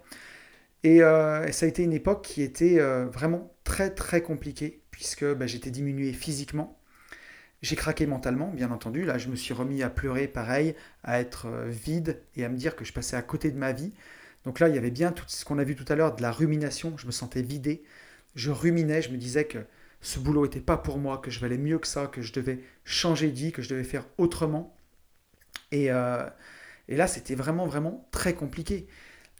Et, ça a été une époque qui était vraiment très très compliquée, puisque bah, j'étais diminué physiquement, j'ai craqué mentalement, bien entendu. Là, je me suis remis à pleurer, pareil, à être euh, vide et à me dire que je passais à côté de ma vie. Donc là, il y avait bien tout ce qu'on a vu tout à l'heure de la rumination. Je me sentais vidé. Je ruminais. Je me disais que ce boulot n'était pas pour moi, que je valais mieux que ça, que je devais changer de vie, que je devais faire autrement. Et, euh, là, c'était vraiment, vraiment très compliqué.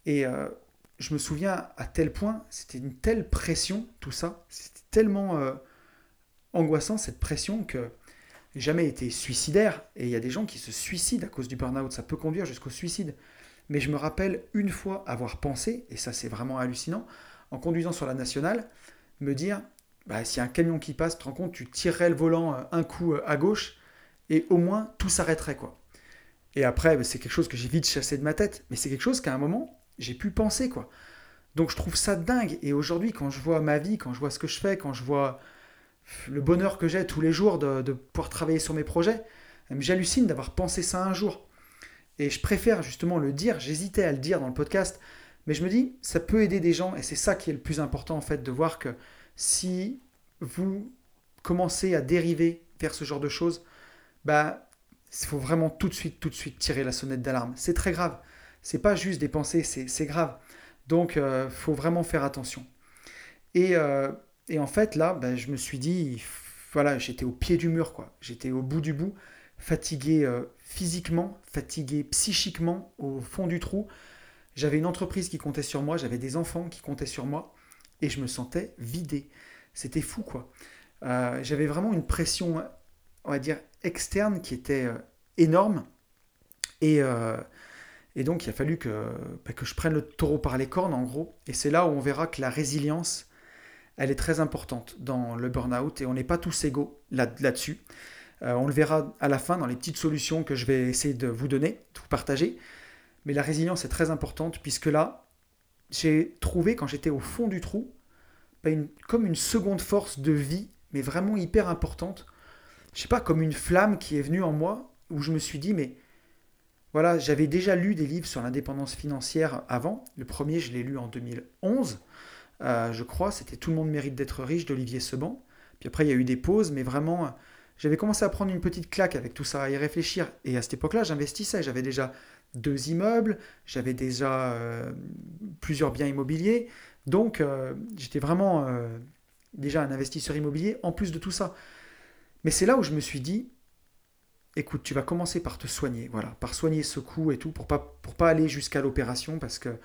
Et euh, je me souviens à tel point, c'était une telle pression, tout ça. C'était tellement angoissant, cette pression, que jamais été suicidaire, et il y a des gens qui se suicident à cause du burn-out, ça peut conduire jusqu'au suicide. Mais je me rappelle une fois avoir pensé, et ça c'est vraiment hallucinant, en conduisant sur la nationale, me dire, bah, s'il y a un camion qui passe, tu te rends compte, tu tirerais le volant euh, un coup euh, à gauche, et au moins tout s'arrêterait. quoi. Et après, bah, c'est quelque chose que j'ai vite chassé de ma tête, mais c'est quelque chose qu'à un moment, j'ai pu penser. quoi. Donc je trouve ça dingue, et aujourd'hui, quand je vois ma vie, quand je vois ce que je fais, quand je vois le bonheur que j'ai tous les jours de, pouvoir travailler sur mes projets. J'hallucine d'avoir pensé ça un jour. Et je préfère justement le dire, j'hésitais à le dire dans le podcast, mais je me dis, ça peut aider des gens, et c'est ça qui est le plus important en fait, de voir que si vous commencez à dériver vers ce genre de choses, bah, il faut vraiment tout de suite, tout de suite tirer la sonnette d'alarme. C'est très grave. C'est pas juste des pensées, c'est grave. Donc, il euh, faut vraiment faire attention. Et euh, et en fait, là, ben, je me suis dit, voilà, j'étais au pied du mur, quoi. J'étais au bout du bout, fatigué euh, physiquement, fatigué psychiquement, au fond du trou. J'avais une entreprise qui comptait sur moi, j'avais des enfants qui comptaient sur moi, et je me sentais vidé. C'était fou, quoi. Euh, j'avais vraiment une pression, on va dire, externe qui était euh, énorme. Et, et, donc, il a fallu que, ben, que je prenne le taureau par les cornes, en gros. Et c'est là où on verra que la résilience, elle est très importante dans le burn-out et on n'est pas tous égaux là-dessus. Euh, on le verra à la fin dans les petites solutions que je vais essayer de vous donner, de vous partager. Mais la résilience est très importante puisque là, j'ai trouvé quand j'étais au fond du trou, comme une seconde force de vie, mais vraiment hyper importante. Je sais pas, comme une flamme qui est venue en moi où je me suis dit, mais voilà, j'avais déjà lu des livres sur l'indépendance financière avant. Le premier, je l'ai lu en 2011. Euh, je crois, c'était Tout le monde mérite d'être riche d'Olivier Seban. Puis après, il y a eu des pauses, mais vraiment, j'avais commencé à prendre une petite claque avec tout ça, à y réfléchir. Et à cette époque-là, j'investissais. J'avais déjà deux immeubles, j'avais déjà euh, plusieurs biens immobiliers. Donc, euh, j'étais vraiment déjà un investisseur immobilier en plus de tout ça. Mais c'est là où je me suis dit, écoute, tu vas commencer par te soigner, voilà, par soigner ce coup et tout, pour pas, pour pas aller jusqu'à l'opération, parce que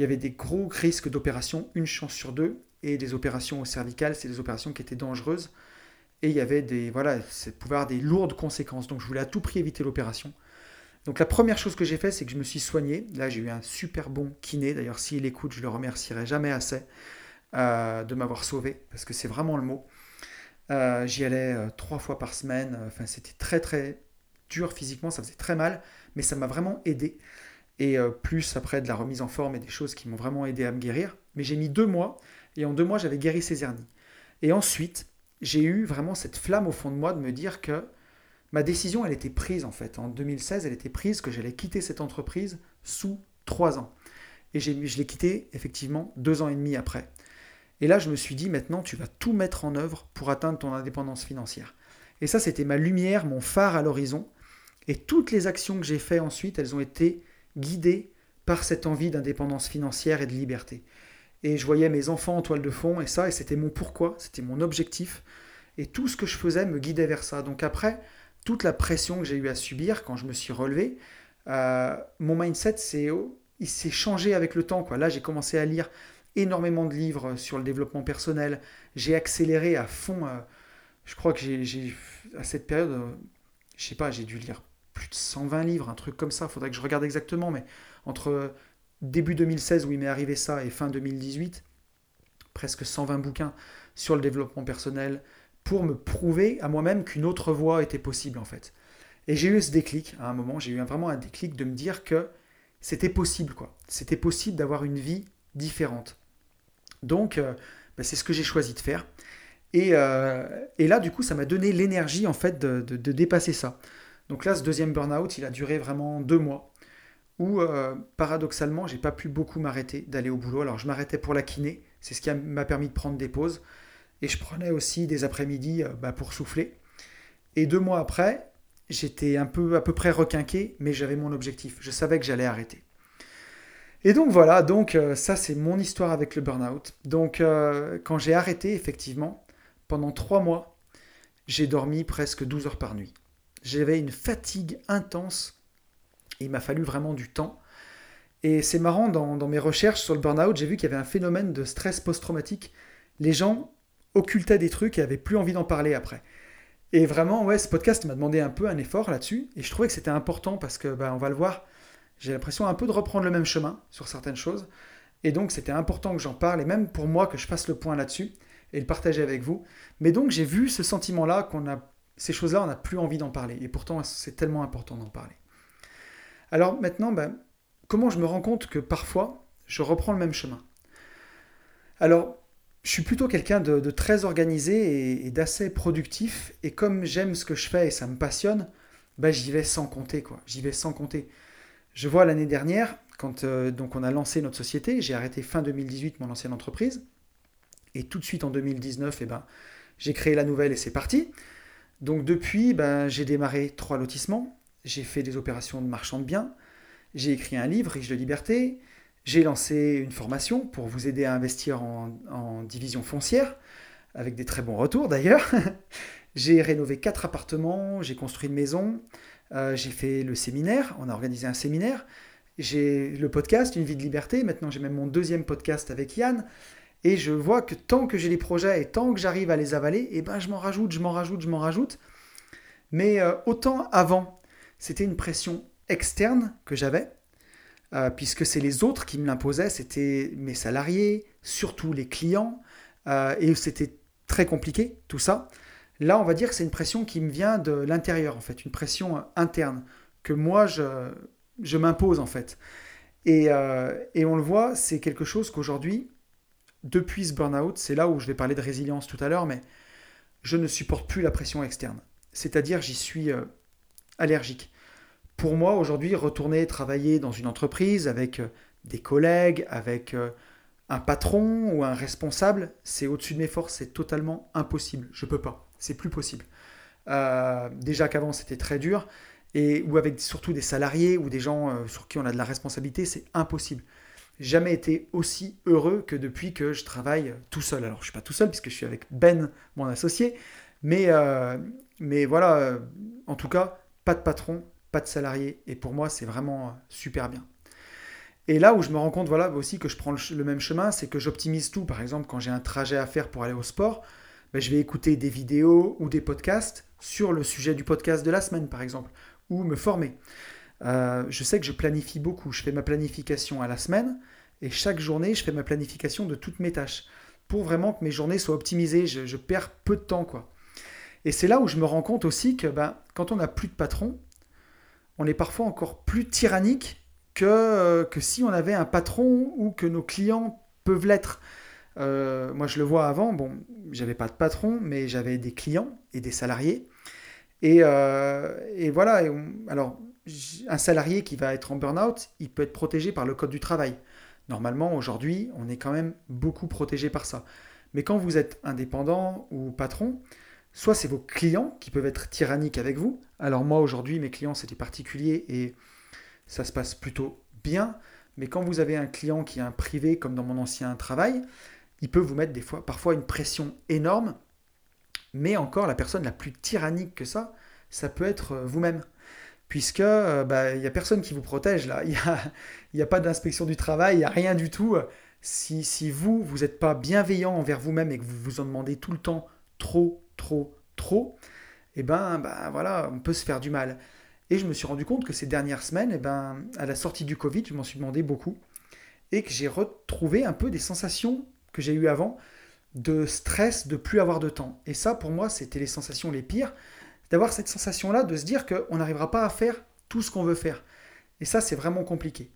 il y avait des gros risques d'opération, une chance sur deux, et des opérations au cervical, c'est des opérations qui étaient dangereuses, et il y avait des, voilà, ça pouvait avoir des lourdes conséquences, donc je voulais à tout prix éviter l'opération. Donc la première chose que j'ai fait, c'est que je me suis soigné. Là, j'ai eu un super bon kiné. D'ailleurs, s'il écoute, je le remercierai jamais assez euh, de m'avoir sauvé, parce que c'est vraiment le mot. Euh, j'y allais euh, trois fois par semaine. Enfin, c'était très très dur physiquement, ça faisait très mal, mais ça m'a vraiment aidé et euh, plus après de la remise en forme et des choses qui m'ont vraiment aidé à me guérir. Mais j'ai mis deux mois, et en deux mois, j'avais guéri ces hernies. Et ensuite, j'ai eu vraiment cette flamme au fond de moi de me dire que ma décision, elle était prise en fait. En 2016, elle était prise que j'allais quitter cette entreprise sous trois ans. Et je l'ai quitté effectivement deux ans et demi après. Et là, je me suis dit, maintenant, tu vas tout mettre en œuvre pour atteindre ton indépendance financière. Et ça, c'était ma lumière, mon phare à l'horizon. Et toutes les actions que j'ai faites ensuite, elles ont été guidées par cette envie d'indépendance financière et de liberté. Et je voyais mes enfants en toile de fond, et ça, et c'était mon pourquoi, c'était mon objectif. Et tout ce que je faisais me guidait vers ça. Donc après, toute la pression que j'ai eu à subir quand je me suis relevé, euh, mon mindset, il s'est changé avec le temps. Là, j'ai commencé à lire énormément de livres sur le développement personnel. J'ai accéléré à fond. Euh, je crois que j'ai, à cette période, euh, je sais pas, j'ai dû lire plus de 120 livres, un truc comme ça. Il faudrait que je regarde exactement, mais entre début 2016 où il m'est arrivé ça et fin 2018, presque 120 bouquins sur le développement personnel pour me prouver à moi-même qu'une autre voie était possible en fait. Et j'ai eu ce déclic à un moment, j'ai eu vraiment un déclic de me dire que c'était possible quoi. C'était possible d'avoir une vie différente. Donc euh, bah, c'est ce que j'ai choisi de faire. Euh, et, là du coup ça m'a donné l'énergie en fait de dépasser ça. Donc là ce deuxième burn-out il a duré vraiment deux mois où euh, paradoxalement, j'ai pas pu beaucoup m'arrêter d'aller au boulot. Alors je m'arrêtais pour la kiné, c'est ce qui m'a permis de prendre des pauses. Et je prenais aussi des après-midi euh, bah, pour souffler. Et deux mois après, j'étais un peu à peu près requinqué, mais j'avais mon objectif. Je savais que j'allais arrêter. Et donc voilà, donc euh, ça c'est mon histoire avec le burn-out. Donc quand j'ai arrêté, effectivement, pendant trois mois, j'ai dormi presque 12 heures par nuit. J'avais une fatigue intense il m'a fallu vraiment du temps. Et c'est marrant, dans, mes recherches sur le burn-out, j'ai vu qu'il y avait un phénomène de stress post-traumatique. Les gens occultaient des trucs et avaient plus envie d'en parler après. Et vraiment, ouais, ce podcast m'a demandé un peu un effort là-dessus. Et je trouvais que c'était important parce que, bah, on va le voir, j'ai l'impression un peu de reprendre le même chemin sur certaines choses. Et donc, c'était important que j'en parle et même pour moi que je fasse le point là-dessus et le partager avec vous. Mais donc, j'ai vu ce sentiment-là qu'on a, ces choses-là, on n'a plus envie d'en parler. Et pourtant, c'est tellement important d'en parler. Alors maintenant, ben, comment je me rends compte que parfois, je reprends le même chemin? Alors, je suis plutôt quelqu'un de, très organisé et, d'assez productif, et comme j'aime ce que je fais et ça me passionne, ben, j'y vais sans compter. J'y vais sans compter. Je vois l'année dernière, quand euh, donc on a lancé notre société, j'ai arrêté fin 2018 mon ancienne entreprise, et tout de suite en 2019, eh ben, j'ai créé la nouvelle et c'est parti. Donc depuis, ben, j'ai démarré trois lotissements, j'ai fait des opérations de marchand de biens, j'ai écrit un livre riche de liberté, j'ai lancé une formation pour vous aider à investir en, division foncière, avec des très bons retours d'ailleurs. j'ai rénové quatre appartements, j'ai construit une maison, euh, j'ai fait le séminaire, on a organisé un séminaire, j'ai le podcast Une vie de liberté, maintenant j'ai même mon deuxième podcast avec Yann, et je vois que tant que j'ai les projets et tant que j'arrive à les avaler, eh ben je m'en rajoute, je m'en rajoute, je m'en rajoute. Mais euh, autant avant, c'était une pression externe que j'avais, euh, puisque c'est les autres qui me l'imposaient, c'était mes salariés, surtout les clients, euh, et c'était très compliqué, tout ça. Là, on va dire que c'est une pression qui me vient de l'intérieur, en fait, une pression interne, que moi, je, je m'impose, en fait. Et, et on le voit, c'est quelque chose qu'aujourd'hui, depuis ce burn-out, c'est là où je vais parler de résilience tout à l'heure, mais je ne supporte plus la pression externe. C'est-à-dire, j'y suis allergique. Pour moi, aujourd'hui, retourner travailler dans une entreprise avec euh, des collègues, avec euh, un patron ou un responsable, c'est au-dessus de mes forces, c'est totalement impossible. Je peux pas, c'est plus possible. Euh, déjà qu'avant c'était très dur, et ou avec surtout des salariés ou des gens sur qui on a de la responsabilité, c'est impossible. Jamais été aussi heureux que depuis que je travaille tout seul. Alors je suis pas tout seul puisque je suis avec Ben, mon associé, mais mais voilà, en tout cas, pas de patron, pas de salarié. Et pour moi, c'est vraiment euh, super bien. Et là où je me rends compte voilà, aussi que je prends le, même chemin, c'est que j'optimise tout. Par exemple, quand j'ai un trajet à faire pour aller au sport, ben, je vais écouter des vidéos ou des podcasts sur le sujet du podcast de la semaine, par exemple, ou me former. Euh, je sais que je planifie beaucoup. Je fais ma planification à la semaine et chaque journée, je fais ma planification de toutes mes tâches pour vraiment que mes journées soient optimisées. Je, perds peu de temps, quoi. Et c'est là où je me rends compte aussi que ben, quand on n'a plus de patron, on est parfois encore plus tyrannique que, euh, que si on avait un patron ou que nos clients peuvent l'être. Euh, moi, je le vois avant, bon, j'avais pas de patron, mais j'avais des clients et des salariés. Et voilà, alors, un salarié qui va être en burn-out, il peut être protégé par le code du travail. Normalement, aujourd'hui, on est quand même beaucoup protégé par ça. Mais quand vous êtes indépendant ou patron, soit c'est vos clients qui peuvent être tyranniques avec vous. Alors moi, aujourd'hui, mes clients, c'était particulier et ça se passe plutôt bien. Mais quand vous avez un client qui est un privé, comme dans mon ancien travail, il peut vous mettre des fois, parfois une pression énorme. Mais encore, la personne la plus tyrannique que ça, ça peut être euh, vous-même. Puisque euh, bah, il n'y a personne qui vous protège là. Il n'y a, y a pas d'inspection du travail, il n'y a rien du tout. Si, si vous, vous n'êtes pas bienveillant envers vous-même et que vous vous en demandez tout le temps trop, trop, trop, eh ben, bah, voilà, on peut se faire du mal. Et je me suis rendu compte que ces dernières semaines, eh ben, à la sortie du Covid, je m'en suis demandé beaucoup. Et que j'ai retrouvé un peu des sensations que j'ai eues avant de stress, de plus avoir de temps. Et ça, pour moi, c'était les sensations les pires. D'avoir cette sensation-là, de se dire qu'on n'arrivera pas à faire tout ce qu'on veut faire. Et ça, c'est vraiment compliqué.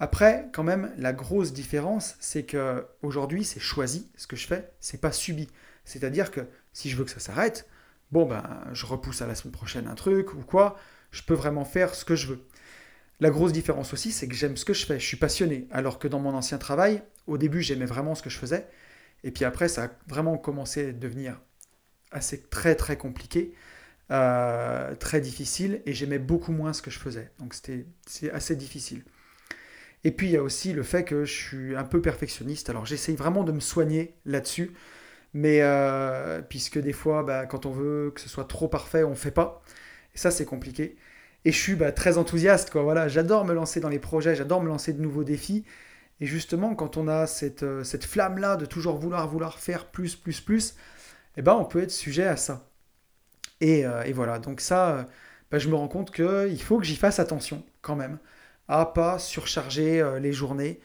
Après, quand même, la grosse différence, c'est que aujourd'hui, c'est choisi. Ce que je fais, c'est pas subi. C'est-à-dire que si je veux que ça s'arrête, bon ben, je repousse à la semaine prochaine un truc ou quoi je peux vraiment faire ce que je veux. La grosse différence aussi, c'est que j'aime ce que je fais, je suis passionné. Alors que dans mon ancien travail, au début, j'aimais vraiment ce que je faisais. Et puis après, ça a vraiment commencé à devenir assez très très compliqué, euh, très difficile, et j'aimais beaucoup moins ce que je faisais. Donc c'était assez difficile. Et puis il y a aussi le fait que je suis un peu perfectionniste. Alors j'essaye vraiment de me soigner là-dessus, mais euh, puisque des fois, bah, quand on veut que ce soit trop parfait, on ne fait pas. Et ça, c'est compliqué. Et je suis bah, très enthousiaste, quoi. Voilà, j'adore me lancer dans les projets, j'adore me lancer de nouveaux défis. Et justement, quand on a cette, euh, flamme-là de toujours vouloir, vouloir faire plus, plus, plus, eh ben, on peut être sujet à ça. Et, euh, et voilà, donc ça, euh, bah, je me rends compte qu'il faut que j'y fasse attention quand même, à pas surcharger les journées,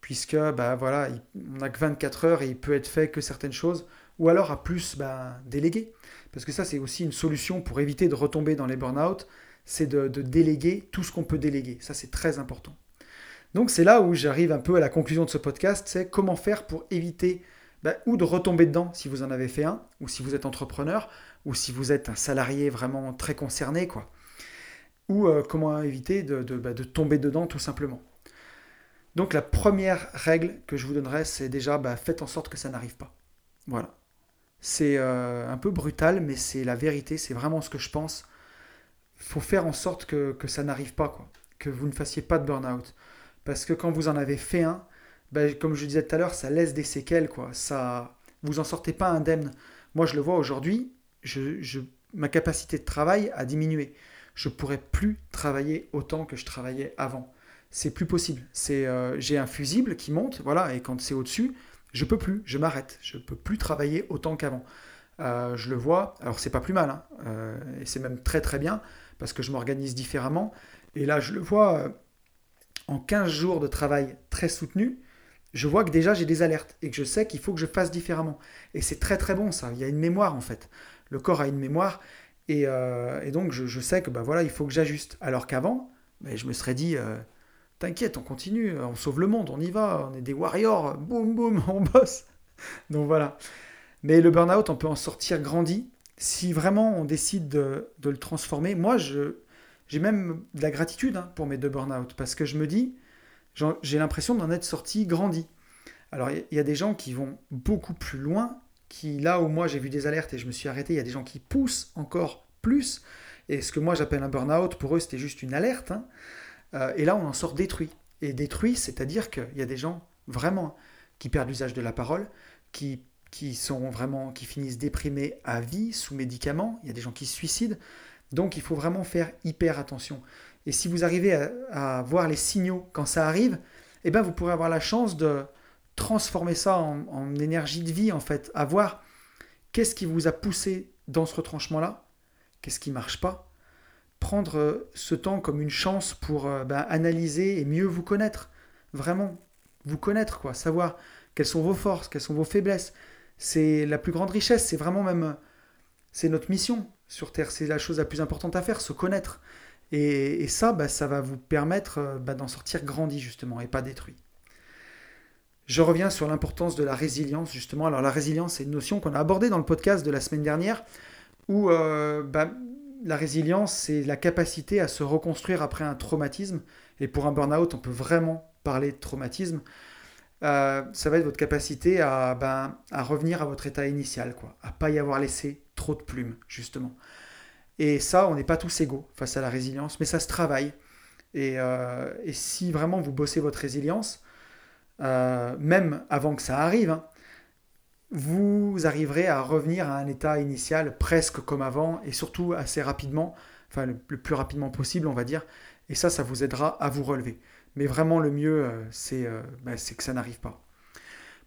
puisque bah, voilà, on n'a que 24 heures et il peut être fait que certaines choses, ou alors à plus bah, déléguer. Parce que ça, c'est aussi une solution pour éviter de retomber dans les burn-out, c'est de, déléguer tout ce qu'on peut déléguer. Ça, c'est très important. Donc c'est là où j'arrive un peu à la conclusion de ce podcast, c'est comment faire pour éviter bah, ou de retomber dedans si vous en avez fait un, ou si vous êtes entrepreneur, ou si vous êtes un salarié vraiment très concerné, quoi. Ou euh, comment éviter de, bah, de, tomber dedans tout simplement. Donc la première règle que je vous donnerai, c'est déjà bah, faites en sorte que ça n'arrive pas. Voilà. C'est euh, un peu brutal, mais c'est la vérité, c'est vraiment ce que je pense. Faut faire en sorte que, ça n'arrive pas, quoi. que vous ne fassiez pas de burn-out. Parce que quand vous en avez fait un, ben, comme je disais tout à l'heure, ça laisse des séquelles. Quoi. Ça, vous en sortez pas indemne. Moi, je le vois aujourd'hui, je, ma capacité de travail a diminué. Je pourrais plus travailler autant que je travaillais avant. C'est plus possible. C'est, euh, j'ai un fusible qui monte, voilà, et quand c'est au-dessus, je peux plus, je m'arrête, je peux plus travailler autant qu'avant. Euh, je le vois, alors c'est pas plus mal, hein, euh, et c'est même très très bien, parce que je m'organise différemment. Et là, je le vois, en 15 jours de travail très soutenu, je vois que déjà j'ai des alertes et que je sais qu'il faut que je fasse différemment. Et c'est très très bon ça, il y a une mémoire en fait. Le corps a une mémoire, et, donc je, sais que bah, voilà, il faut que j'ajuste. Alors qu'avant, bah, je me serais dit T'inquiète, on continue, on sauve le monde, on y va, on est des warriors, boum boum, on bosse. Donc voilà. Mais le burn-out, on peut en sortir grandi si vraiment on décide de, le transformer. Moi, j'ai même de la gratitude hein, pour mes deux burn-out parce que je me dis, j'ai l'impression d'en être sorti grandi. Alors, il y a des gens qui vont beaucoup plus loin, qui là où moi j'ai vu des alertes et je me suis arrêté, il y a des gens qui poussent encore plus. Et ce que moi j'appelle un burn-out, pour eux c'était juste une alerte. Hein. Euh, et là, on en sort détruit. Et détruit, c'est-à-dire qu'il y a des gens vraiment qui perdent l'usage de la parole, qui, qui sont vraiment, qui finissent déprimés à vie sous médicaments. Il y a des gens qui se suicident. Donc, il faut vraiment faire hyper attention. Et si vous arrivez à, voir les signaux quand ça arrive, eh ben, vous pourrez avoir la chance de transformer ça en, énergie de vie, en fait, à voir qu'est-ce qui vous a poussé dans ce retranchement-là, qu'est-ce qui marche pas, prendre euh, ce temps comme une chance pour euh, ben, analyser et mieux vous connaître. Vraiment, vous connaître, quoi. Savoir quelles sont vos forces, quelles sont vos faiblesses. C'est la plus grande richesse, c'est vraiment même... C'est notre mission sur Terre, c'est la chose la plus importante à faire, se connaître. Et, ça, ben, ça va vous permettre euh, ben, d'en sortir grandi, justement, et pas détruit. Je reviens sur l'importance de la résilience, justement. Alors la résilience, c'est une notion qu'on a abordée dans le podcast de la semaine dernière, où la résilience, c'est la capacité à se reconstruire après un traumatisme. Et pour un burn-out, on peut vraiment parler de traumatisme, euh, ça va être votre capacité à, ben, à revenir à votre état initial, quoi, à pas y avoir laissé trop de plumes, justement. Et ça, on n'est pas tous égaux face à la résilience, mais ça se travaille. Et, euh, si vraiment vous bossez votre résilience, euh, même avant que ça arrive, hein, vous arriverez à revenir à un état initial presque comme avant, et surtout assez rapidement, enfin le plus rapidement possible, on va dire. Et ça, ça vous aidera à vous relever. Mais vraiment, le mieux, euh, euh, bah, c'est que ça n'arrive pas.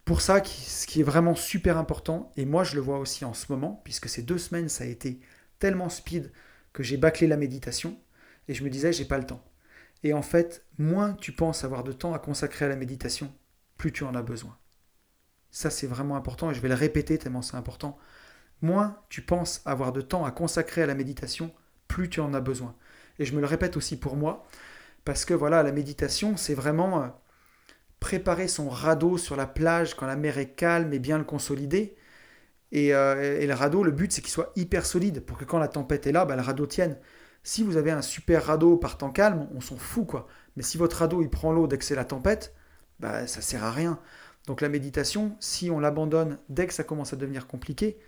Pour ça, ce qui est vraiment super important, et moi je le vois aussi en ce moment, puisque ces deux semaines, ça a été tellement speed que j'ai bâclé la méditation, et je me disais, j'ai pas le temps. Et en fait, moins tu penses avoir de temps à consacrer à la méditation, plus tu en as besoin. Ça, c'est vraiment important, et je vais le répéter tellement c'est important. Moins tu penses avoir de temps à consacrer à la méditation, plus tu en as besoin. Et je me le répète aussi pour moi, parce que voilà, la méditation, c'est vraiment euh, préparer son radeau sur la plage quand la mer est calme et bien le consolider. Euh, et, le radeau, le but, c'est qu'il soit hyper solide pour que quand la tempête est là, bah, le radeau tienne. Si vous avez un super radeau par temps calme, on s'en fout quoi. Mais si votre radeau il prend l'eau dès que c'est la tempête, bah ça sert à rien. Donc la méditation, si on l'abandonne dès que ça commence à devenir compliqué,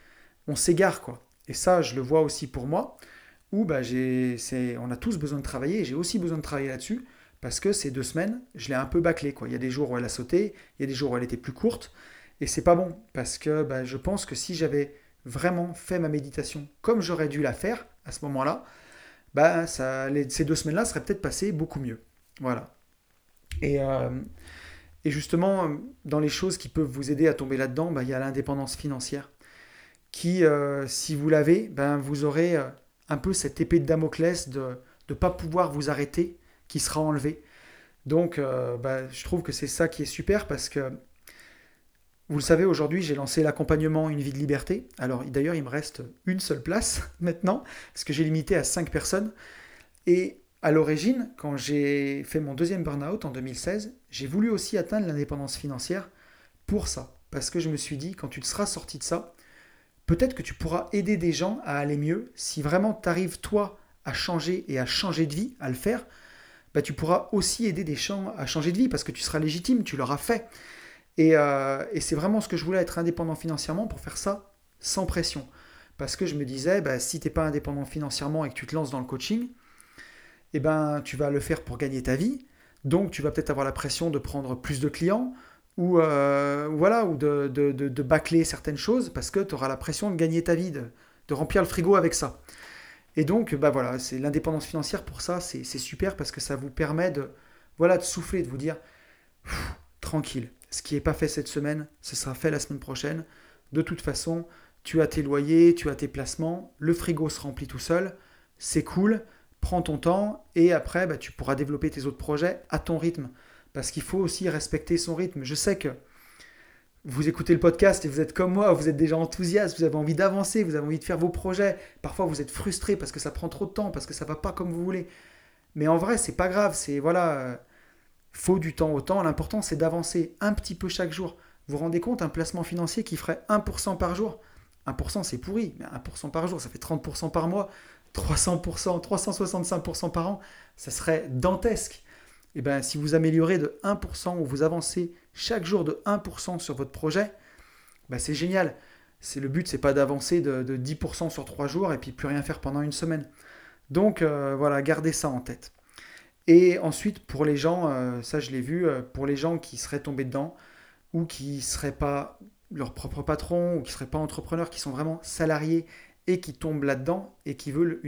on s'égare quoi. Et ça, je le vois aussi pour moi où bah, on a tous besoin de travailler, j'ai aussi besoin de travailler là-dessus, parce que ces deux semaines, je l'ai un peu bâclé. Quoi. Il y a des jours où elle a sauté, il y a des jours où elle était plus courte, et c'est pas bon, parce que bah, je pense que si j'avais vraiment fait ma méditation comme j'aurais dû la faire à ce moment-là, bah, ces deux semaines-là seraient peut-être passées beaucoup mieux. Voilà. Et, euh, et, justement, dans les choses qui peuvent vous aider à tomber là-dedans, bah, il y a l'indépendance financière, qui, euh, si vous l'avez, ben, vous aurez... Euh, un peu cette épée de Damoclès de ne pas pouvoir vous arrêter qui sera enlevée. Donc, euh, bah, je trouve que c'est ça qui est super parce que, vous le savez, aujourd'hui, j'ai lancé l'accompagnement Une vie de liberté. Alors, d'ailleurs, il me reste une seule place maintenant parce que j'ai limité à 5 personnes. Et à l'origine, quand j'ai fait mon deuxième burn-out en 2016, j'ai voulu aussi atteindre l'indépendance financière pour ça. Parce que je me suis dit, quand tu seras sorti de ça, peut-être que tu pourras aider des gens à aller mieux. Si vraiment tu arrives, toi, à changer et à changer de vie, à le faire, bah, tu pourras aussi aider des gens à changer de vie parce que tu seras légitime, tu l'auras fait. Et, euh, c'est vraiment ce que je voulais, être indépendant financièrement pour faire ça sans pression. Parce que je me disais, bah, si tu n'es pas indépendant financièrement et que tu te lances dans le coaching, eh ben, tu vas le faire pour gagner ta vie. Donc tu vas peut-être avoir la pression de prendre plus de clients, ou euh, voilà ou de, de, bâcler certaines choses parce que tu auras la pression de gagner ta vie, de, remplir le frigo avec ça. Et donc, bah voilà, c'est l'indépendance financière pour ça, c'est super parce que ça vous permet de, voilà, de souffler, de vous dire tranquille. Ce qui n'est pas fait cette semaine, ce sera fait la semaine prochaine. De toute façon, tu as tes loyers, tu as tes placements, le frigo se remplit tout seul, c'est cool, prends ton temps et après, bah, tu pourras développer tes autres projets à ton rythme parce qu'il faut aussi respecter son rythme. Je sais que vous écoutez le podcast et vous êtes comme moi, vous êtes déjà enthousiaste, vous avez envie d'avancer, vous avez envie de faire vos projets. Parfois, vous êtes frustré parce que ça prend trop de temps, parce que ça va pas comme vous voulez. Mais en vrai, c'est pas grave. C'est voilà, euh, faut du temps au temps. L'important, c'est d'avancer un petit peu chaque jour. Vous vous rendez compte, un placement financier qui ferait 1% par jour? 1%, c'est pourri, mais 1% par jour, ça fait 30% par mois, 300%, 365% par an, ça serait dantesque et eh ben, si vous améliorez de 1% ou vous avancez chaque jour de 1% sur votre projet, ben, c'est génial. C'est le but, c'est pas d'avancer de, 10% sur 3 jours et puis plus rien faire pendant une semaine. Donc euh, voilà, gardez ça en tête. Et ensuite, pour les gens, euh, ça je l'ai vu, euh, pour les gens qui seraient tombés dedans ou qui ne seraient pas leur propre patron ou qui seraient pas entrepreneurs, qui sont vraiment salariés et qui tombent là-dedans et qui veulent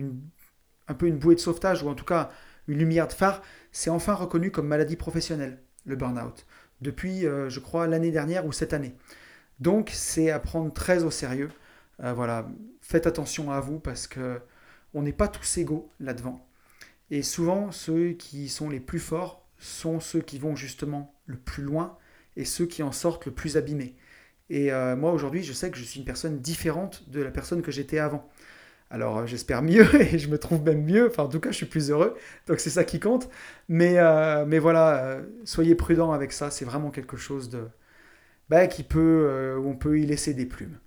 un peu une bouée de sauvetage ou en tout cas une lumière de phare, c'est enfin reconnu comme maladie professionnelle, le burn-out, depuis, euh, je crois, l'année dernière ou cette année. Donc, c'est à prendre très au sérieux. Euh, voilà, faites attention à vous parce que on n'est pas tous égaux là-devant. Et souvent, ceux qui sont les plus forts sont ceux qui vont justement le plus loin et ceux qui en sortent le plus abîmés. Et euh, moi, aujourd'hui, je sais que je suis une personne différente de la personne que j'étais avant. Alors euh, j'espère mieux et je me trouve même mieux. Enfin en tout cas je suis plus heureux. Donc c'est ça qui compte. Mais, euh, mais voilà, soyez prudents avec ça. C'est vraiment quelque chose de bah, qui peut, où on peut y laisser des plumes.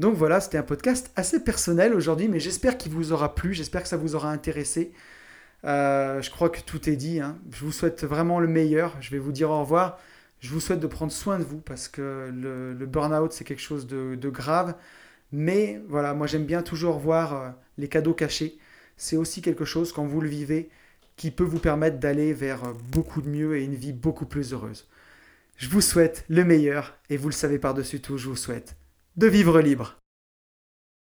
Donc voilà, c'était un podcast assez personnel aujourd'hui, mais j'espère qu'il vous aura plu. J'espère que ça vous aura intéressé. Je crois que tout est dit. hein. Je vous souhaite vraiment le meilleur. Je vais vous dire au revoir. Je vous souhaite de prendre soin de vous parce que le, burn-out, c'est quelque chose de, de grave. Mais voilà, moi j'aime bien toujours voir euh, les cadeaux cachés. C'est aussi quelque chose, quand vous le vivez, qui peut vous permettre d'aller vers euh, beaucoup de mieux et une vie beaucoup plus heureuse. Je vous souhaite le meilleur et vous le savez par-dessus tout, je vous souhaite de vivre libre.